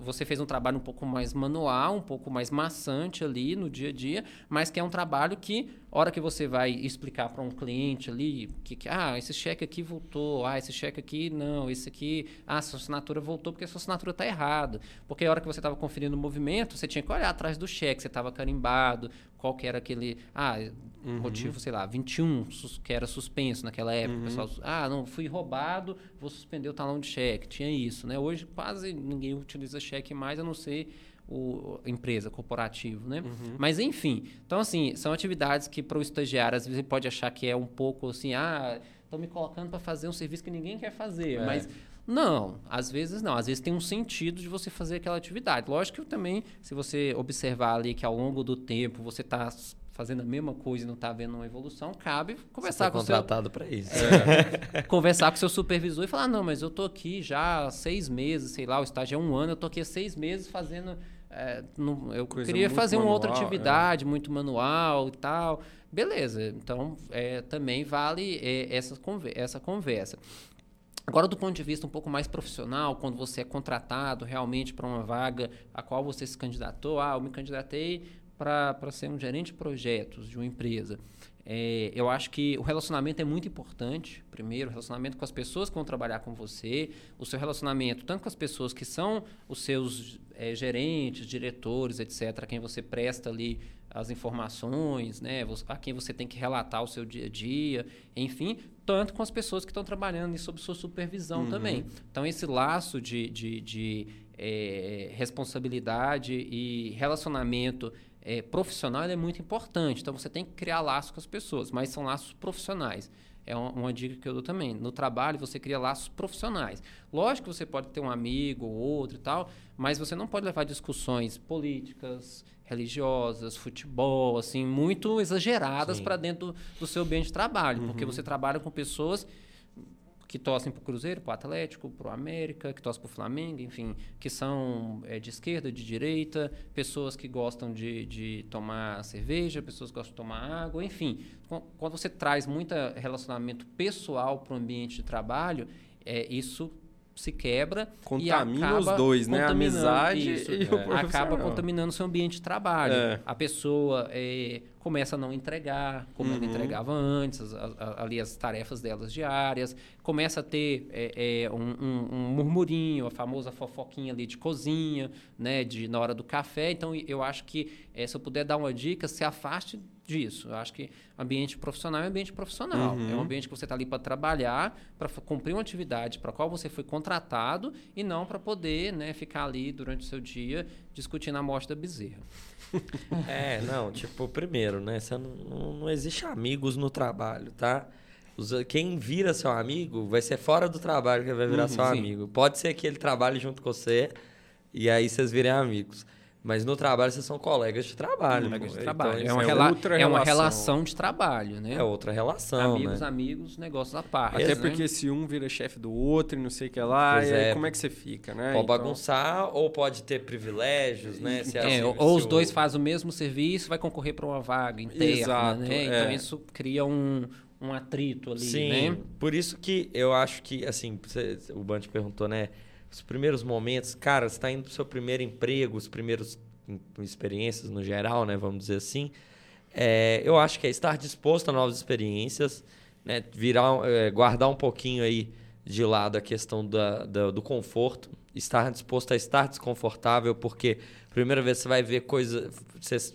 você fez um trabalho um pouco mais manual, um pouco mais maçante ali no dia a dia, mas que é um trabalho que, hora que você vai explicar para um cliente ali, que, que, ah, esse cheque aqui voltou, ah, esse cheque aqui não, esse aqui, ah, sua assinatura voltou porque a sua assinatura está errada. Porque a hora que você estava conferindo o movimento, você tinha que olhar atrás do cheque, você estava carimbado, qual que era aquele, ah, motivo, sei lá, 21, sus- que era suspenso naquela época. O pessoal, ah, não, fui roubado, vou suspender o talão de cheque. Tinha isso, né? Hoje quase ninguém utiliza cheque mais, a não ser o a empresa, corporativo, né? Mas enfim, então assim, são atividades que para o estagiário às vezes ele pode achar que é um pouco assim, ah, estão me colocando para fazer um serviço que ninguém quer fazer, É. mas não, às vezes não. Às vezes tem um sentido de você fazer aquela atividade. Lógico que também, se você observar ali que ao longo do tempo você está fazendo a mesma coisa e não está vendo uma evolução, cabe conversar com o seu contratado para isso. conversar com o seu supervisor e falar, não, mas eu tô aqui já há seis meses, sei lá, o estágio é um ano, eu tô aqui há seis meses fazendo. é, não- eu Coisa queria fazer uma outra manual, é. atividade, muito manual e tal. Beleza, então é, também vale é, essa, conver- essa conversa. Agora, do ponto de vista um pouco mais profissional, quando você é contratado realmente para uma vaga a qual você se candidatou, ah, eu me candidatei para ser um gerente de projetos de uma empresa. É, eu acho que o relacionamento é muito importante. Primeiro, o relacionamento com as pessoas que vão trabalhar com você, o seu relacionamento tanto com as pessoas que são os seus é, gerentes, diretores, etc., a quem você presta ali as informações, né, a quem você tem que relatar o seu dia a dia, enfim, tanto com as pessoas que estão trabalhando e sob sua supervisão também. Então, esse laço de, de, de, eh, responsabilidade e relacionamento eh, profissional é muito importante. Então, você tem que criar laços com as pessoas, mas são laços profissionais. É uma, uma dica que eu dou também. No trabalho, você cria laços profissionais. Lógico que você pode ter um amigo ou outro e tal, mas você não pode levar discussões políticas, religiosas, futebol, assim, muito exageradas para dentro do, do seu ambiente de trabalho, porque Uhum. você trabalha com pessoas que torcem para o Cruzeiro, para o Atlético, para o América, que torcem para o Flamengo, enfim, que são é, de esquerda, de direita, pessoas que gostam de, de tomar cerveja, pessoas que gostam de tomar água, enfim. Qu- Quando você traz muito relacionamento pessoal para o ambiente de trabalho, é, isso se quebra e Contamina acaba os dois, né? A amizade isso, e o é. acaba profissional. contaminando seu ambiente de trabalho. É. A pessoa é, começa a não entregar, como ela Uhum. entregava antes, as- as- ali as tarefas delas diárias, começa a ter é, é, um, um- um murmurinho, a famosa fofoquinha ali de cozinha, né, de, na hora do café. Então, eu acho que, é, se eu puder dar uma dica, se afaste disso. Eu acho que ambiente profissional é ambiente profissional. Uhum. É um ambiente que você está ali para trabalhar, para cumprir uma atividade para a qual você foi contratado e não para poder né, ficar ali durante o seu dia discutindo a morte da bezerra. É, não, tipo, primeiro, né? Você não, não, não existe amigos no trabalho, tá? Os- quem vira seu amigo vai ser fora do trabalho que vai virar Uhum, seu sim. amigo. Pode ser que ele trabalhe junto com você e aí vocês virem amigos. Mas no trabalho vocês são colegas de trabalho. Colegas de pô. trabalho. Então, é, uma é rela- outra é uma relação. relação de trabalho, né? é outra relação, amigos, né? amigos, negócios à parte. Até né? porque se um vira chefe do outro e não sei o que lá, Pois e aí é. como é que você fica, né? Pode Então- bagunçar ou pode ter privilégios, né? Se É, ou se ou os dois fazem o mesmo serviço, vai concorrer para uma vaga interna, Exato, né? é. Então isso cria um, um atrito ali, Sim, né? por isso que eu acho que, assim, você- o Band perguntou, né? Os primeiros momentos, cara, você está indo pro seu primeiro emprego, os primeiros experiências no geral, né? Vamos dizer assim. É, eu acho que é estar disposto a novas experiências, né? Virar, é, guardar um pouquinho aí de lado a questão da, da- do conforto, estar disposto a estar desconfortável, porque primeira vez você vai ver coisa, você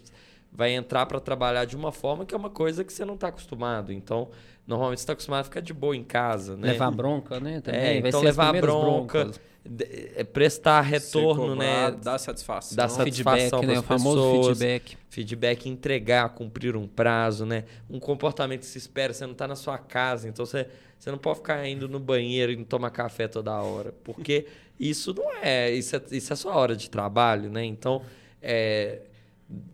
vai entrar para trabalhar de uma forma que é uma coisa que você não está acostumado. Então, normalmente você está acostumado a ficar de boa em casa, né? Levar bronca, né? Também. É, vai então levar bronca, broncas. De- é, prestar retorno, né? cobrado, Dar satisfação. Dar Feedback, satisfação né? O famoso pessoas. feedback. feedback, entregar, cumprir um prazo, né? Um comportamento que se espera, você não está na sua casa, então você, você não pode ficar indo no banheiro e não tomar café toda hora, porque isso não é, isso é, isso é sua hora de trabalho, né? Então, é,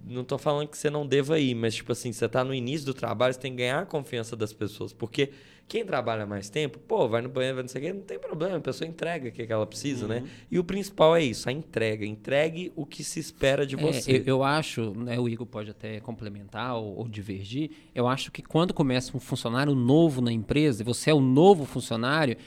não tô falando que você não deva ir, mas tipo assim, você tá no início do trabalho, você tem que ganhar a confiança das pessoas, porque quem trabalha mais tempo, pô, vai no banheiro, vai não sei o quê, não tem problema, a pessoa entrega o que ela precisa, né? E o principal é isso, a entrega, entregue o que se espera de É, você. eu, eu acho, né, o Igor pode até complementar ou, ou divergir, eu acho que quando começa um funcionário novo na empresa, e você é o novo funcionário,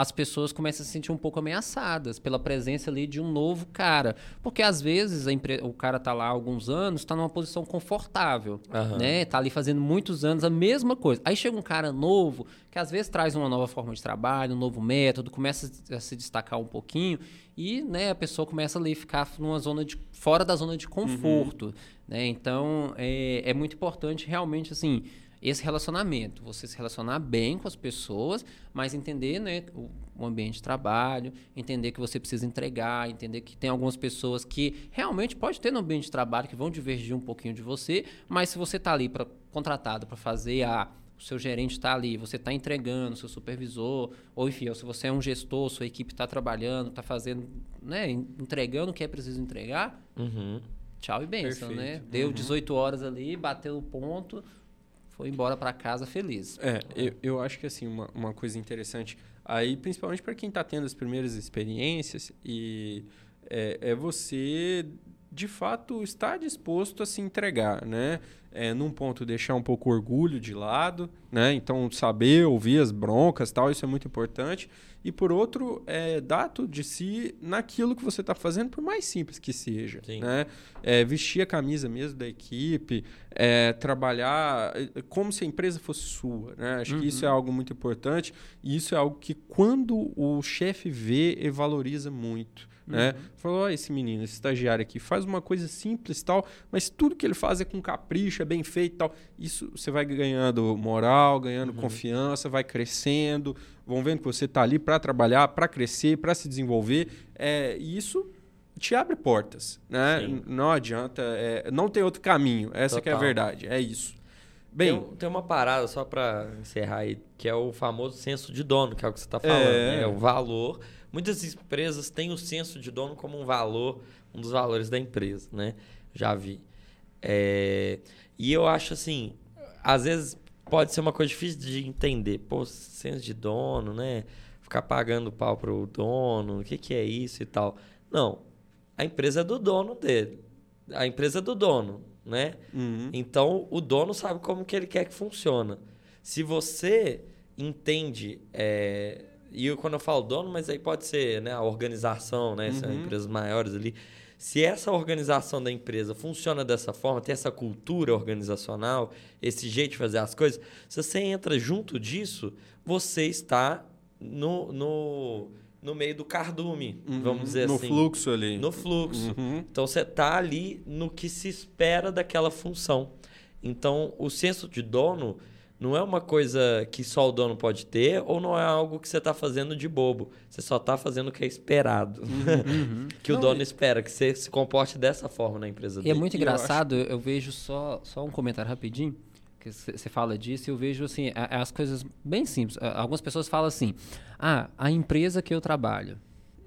as pessoas começam a se sentir um pouco ameaçadas pela presença ali de um novo cara. Porque às vezes empre- o cara tá lá há alguns anos, está numa posição confortável, Aham. né? Tá ali fazendo muitos anos a mesma coisa. Aí chega um cara novo, que às vezes traz uma nova forma de trabalho, um novo método, começa a se destacar um pouquinho e, né, a pessoa começa ali a ficar numa zona de fora da zona de conforto, né? Então, é, é muito importante realmente assim, esse relacionamento, você se relacionar bem com as pessoas, mas entender, né, o, o ambiente de trabalho, entender que você precisa entregar, entender que tem algumas pessoas que realmente pode ter no ambiente de trabalho que vão divergir um pouquinho de você, mas se você está ali para contratado para fazer a o seu gerente está ali, você está entregando, seu supervisor, ou enfim, ou se você é um gestor, sua equipe está trabalhando, está fazendo, né, entregando o que é preciso entregar, Uhum. tchau e benção, né? Deu 18 horas ali, bateu o ponto, foi embora para casa feliz. É, eu, eu acho que assim, uma, uma coisa interessante, aí principalmente para quem está tendo as primeiras experiências, e é, é você de fato estar disposto a se entregar, né? É, num ponto, deixar um pouco o orgulho de lado, né? Então, saber ouvir as broncas tal, isso é muito importante. E por outro, é, dar tudo de si naquilo que você está fazendo, por mais simples que seja. Sim. Né? É, vestir a camisa mesmo da equipe, é, trabalhar é, como se a empresa fosse sua. Né? Acho que isso é algo muito importante e isso é algo que quando o chefe vê, ele valoriza muito. Né? Falou, ó, esse menino, esse estagiário aqui, faz uma coisa simples tal, mas tudo que ele faz é com capricho, é bem feito tal. Isso você vai ganhando moral, ganhando confiança, vai crescendo, vão vendo que você está ali para trabalhar, para crescer, para se desenvolver. É, e isso te abre portas, né? Sim. Não adianta, é, não tem outro caminho. Essa que é a Total. verdade, é isso. Bem, tem, tem uma parada, só para encerrar aí, que é o famoso senso de dono, que é o que você está falando. É. né? É o valor. Muitas empresas têm o senso de dono como um valor, um dos valores da empresa, né? Já vi. É, E eu acho assim, às vezes pode ser uma coisa difícil de entender. Pô, senso de dono, né? Ficar pagando pau pro dono, o que, que é isso e tal. Não. A empresa é do dono dele. A empresa é do dono, né? uhum, Então, o dono sabe como que ele quer que funciona. Se você entende... é, E eu, quando eu falo dono, mas aí pode ser né, a organização, né? São Uhum. empresas maiores ali. Se essa organização da empresa funciona dessa forma, tem essa cultura organizacional, esse jeito de fazer as coisas, se você entra junto disso, você está no, no, no meio do cardume, vamos dizer no assim. fluxo ali. No fluxo. Uhum. Então você tá ali no que se espera daquela função. Então o senso de dono não é uma coisa que só o dono pode ter ou não é algo que você está fazendo de bobo. Você só está fazendo o que é esperado. que o Não, dono e- espera, que você se comporte dessa forma na empresa E é dele. muito E eu engraçado, eu, vejo só, só um comentário rapidinho, que você fala disso, e eu vejo assim, a- as coisas bem simples. A- Algumas pessoas falam assim, ah, a empresa que eu trabalho,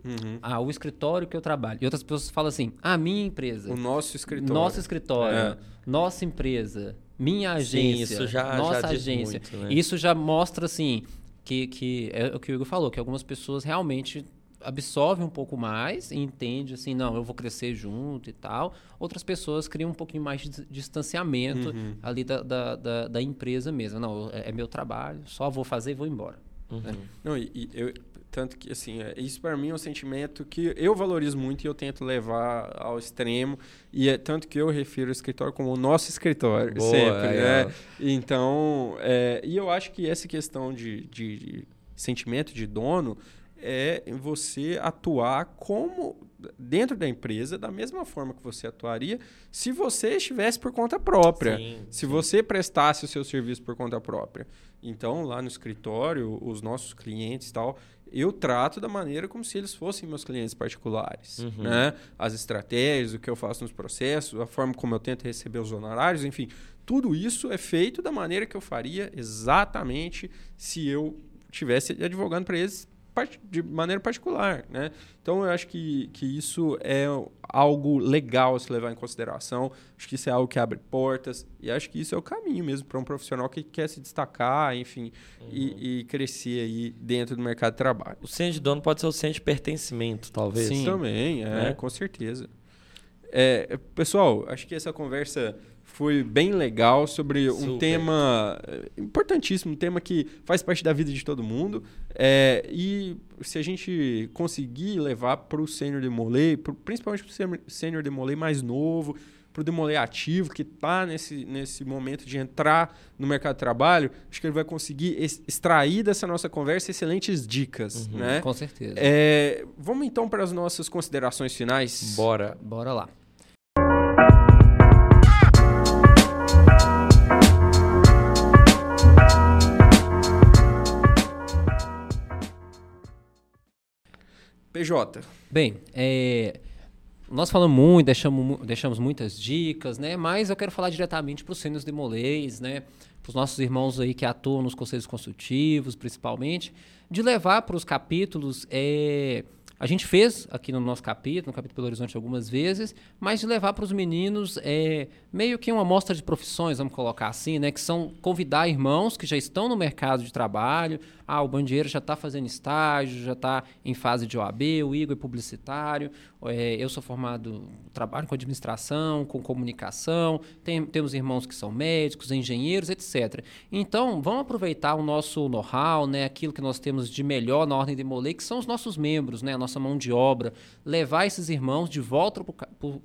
Uhum. Ah, o escritório que eu trabalho. E outras pessoas falam assim, a minha empresa. O nosso escritório. Nosso escritório, É. nossa empresa, minha Sim, agência, isso já- nossa já agência. muito, né? Isso já mostra assim que, que é o que o Igor falou, que algumas pessoas realmente absorvem um pouco mais e entendem assim, não, eu vou crescer junto e tal. Outras pessoas criam um pouquinho mais de dis- distanciamento Uhum. ali da, da, da, da empresa mesmo. Não, é, é meu trabalho, só vou fazer e vou embora. Uhum. Não, e, e eu, tanto que, assim, é, isso para mim é um sentimento que eu valorizo muito e eu tento levar ao extremo. E é tanto que eu refiro o escritório como o nosso escritório, Boa, sempre, aí, né? ó. Então, é, e eu acho que essa questão de, de, de sentimento de dono é você atuar como dentro da empresa da mesma forma que você atuaria se você estivesse por conta própria. Sim, Se sim. você prestasse o seu serviço por conta própria. Então, lá no escritório, os nossos clientes e tal, eu trato da maneira como se eles fossem meus clientes particulares. Uhum. Né? As estratégias, o que eu faço nos processos, a forma como eu tento receber os honorários, enfim, tudo isso é feito da maneira que eu faria exatamente se eu estivesse advogando para eles de maneira particular, né? Então eu acho que, que isso é algo legal a se levar em consideração. Acho que isso é algo que abre portas e acho que isso é o caminho mesmo para um profissional que quer se destacar, enfim, e, e crescer aí dentro do mercado de trabalho. O senso de dono pode ser o senso de pertencimento, talvez. Sim. Também, é, Né? com certeza. É, pessoal, acho que essa conversa foi bem legal sobre um Super. tema é, importantíssimo, um tema que faz parte da vida de todo mundo. É, e se a gente conseguir levar para o sênior demolei, pro- principalmente para o sênior demolei mais novo, para o demolei ativo, que está nesse, nesse momento de entrar no mercado de trabalho, acho que ele vai conseguir ex- extrair dessa nossa conversa excelentes dicas. Né? Com certeza. É, vamos então para as nossas considerações finais. Bora. Bora lá. PJ. Bem, é, nós falamos muito, deixamos, deixamos muitas dicas, né? Mas eu quero falar diretamente para os sênios demolês, né? Para os nossos irmãos aí que atuam nos conselhos consultivos, principalmente, de levar para os capítulos. é, a gente fez aqui no nosso capítulo, no capítulo Belo Horizonte, algumas vezes, mas de levar para os meninos é, meio que uma amostra de profissões, vamos colocar assim, né? Que são convidar irmãos que já estão no mercado de trabalho. Ah, o bandieiro já está fazendo estágio, já está em fase de OAB, o Igor é publicitário, é, eu sou formado, trabalho com administração, com comunicação, tem- temos irmãos que são médicos, engenheiros, etc. Então, vamos aproveitar o nosso know-how, né, aquilo que nós temos de melhor na Ordem de Molay, que são os nossos membros, né, a nossa mão de obra, levar esses irmãos de volta para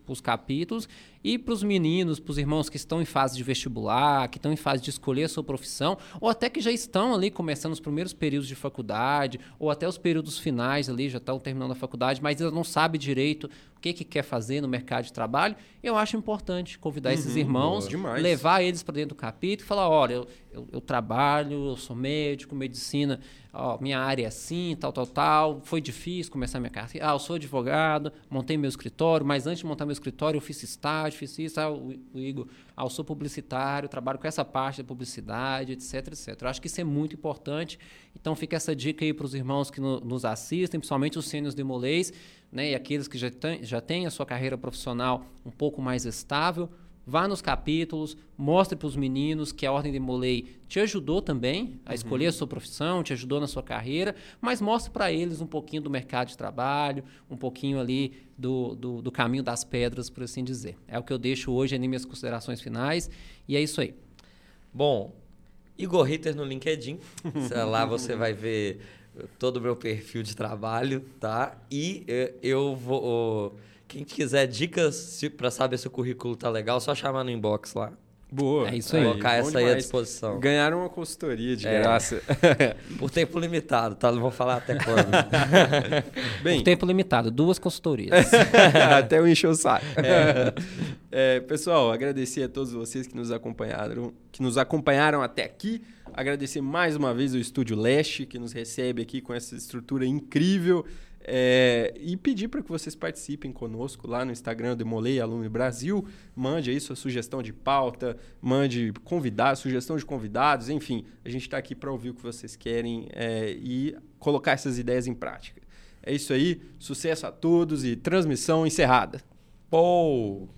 os capítulos e para os meninos, para os irmãos que estão em fase de vestibular, que estão em fase de escolher a sua profissão, ou até que já estão ali começando os primeiros períodos de faculdade, ou até os períodos finais ali, já estão terminando a faculdade, mas ainda não sabe direito o que, que quer fazer no mercado de trabalho. Eu acho importante convidar esses Uhum, irmãos, boa. Demais. levar eles para dentro do capítulo e falar: olha, eu, eu, eu trabalho, eu sou médico, medicina, ó, minha área é assim, tal, tal, tal. Foi difícil começar minha carreira. Ah, eu sou advogado, montei meu escritório, mas antes de montar meu escritório, eu fiz estágio, fiz isso. Ah, o, o Igor, ah, eu sou publicitário, trabalho com essa parte da publicidade, etc, etc. Eu acho que isso é muito importante. Então fica essa dica aí para os irmãos que no- nos assistem, principalmente os sênios demolês, né, e aqueles que já têm, já têm a sua carreira profissional um pouco mais estável. Vá nos capítulos, mostre para os meninos que a Ordem de Molay te ajudou também a escolher a sua profissão, te ajudou na sua carreira, mas mostre para eles um pouquinho do mercado de trabalho, um pouquinho ali do, do, do caminho das pedras, por assim dizer. É o que eu deixo hoje em minhas considerações finais, e é isso aí. Bom, Igor Ritter no LinkedIn. Lá você vai ver todo o meu perfil de trabalho, tá? E eh, eu vou. Quem quiser dicas para saber se o currículo tá legal, só chamar no inbox lá. Boa. É isso aí. Colocar bom essa aí à demais. disposição. Ganharam uma consultoria de É. graça. Por tempo limitado, tá? Não vou falar até quando. Bem, Por tempo limitado, duas consultorias. Até eu encher o saco. É, pessoal, agradecer a todos vocês que nos acompanharam, que nos acompanharam até aqui. Agradecer mais uma vez o Estúdio Leste, que nos recebe aqui com essa estrutura incrível. É, e pedir para que vocês participem conosco lá no Instagram Demolei Aluno Brasil. Mande aí sua sugestão de pauta, mande convidados, sugestão de convidados, enfim. A gente está aqui para ouvir o que vocês querem é, e colocar essas ideias em prática. É isso aí. Sucesso a todos e transmissão encerrada. Pô!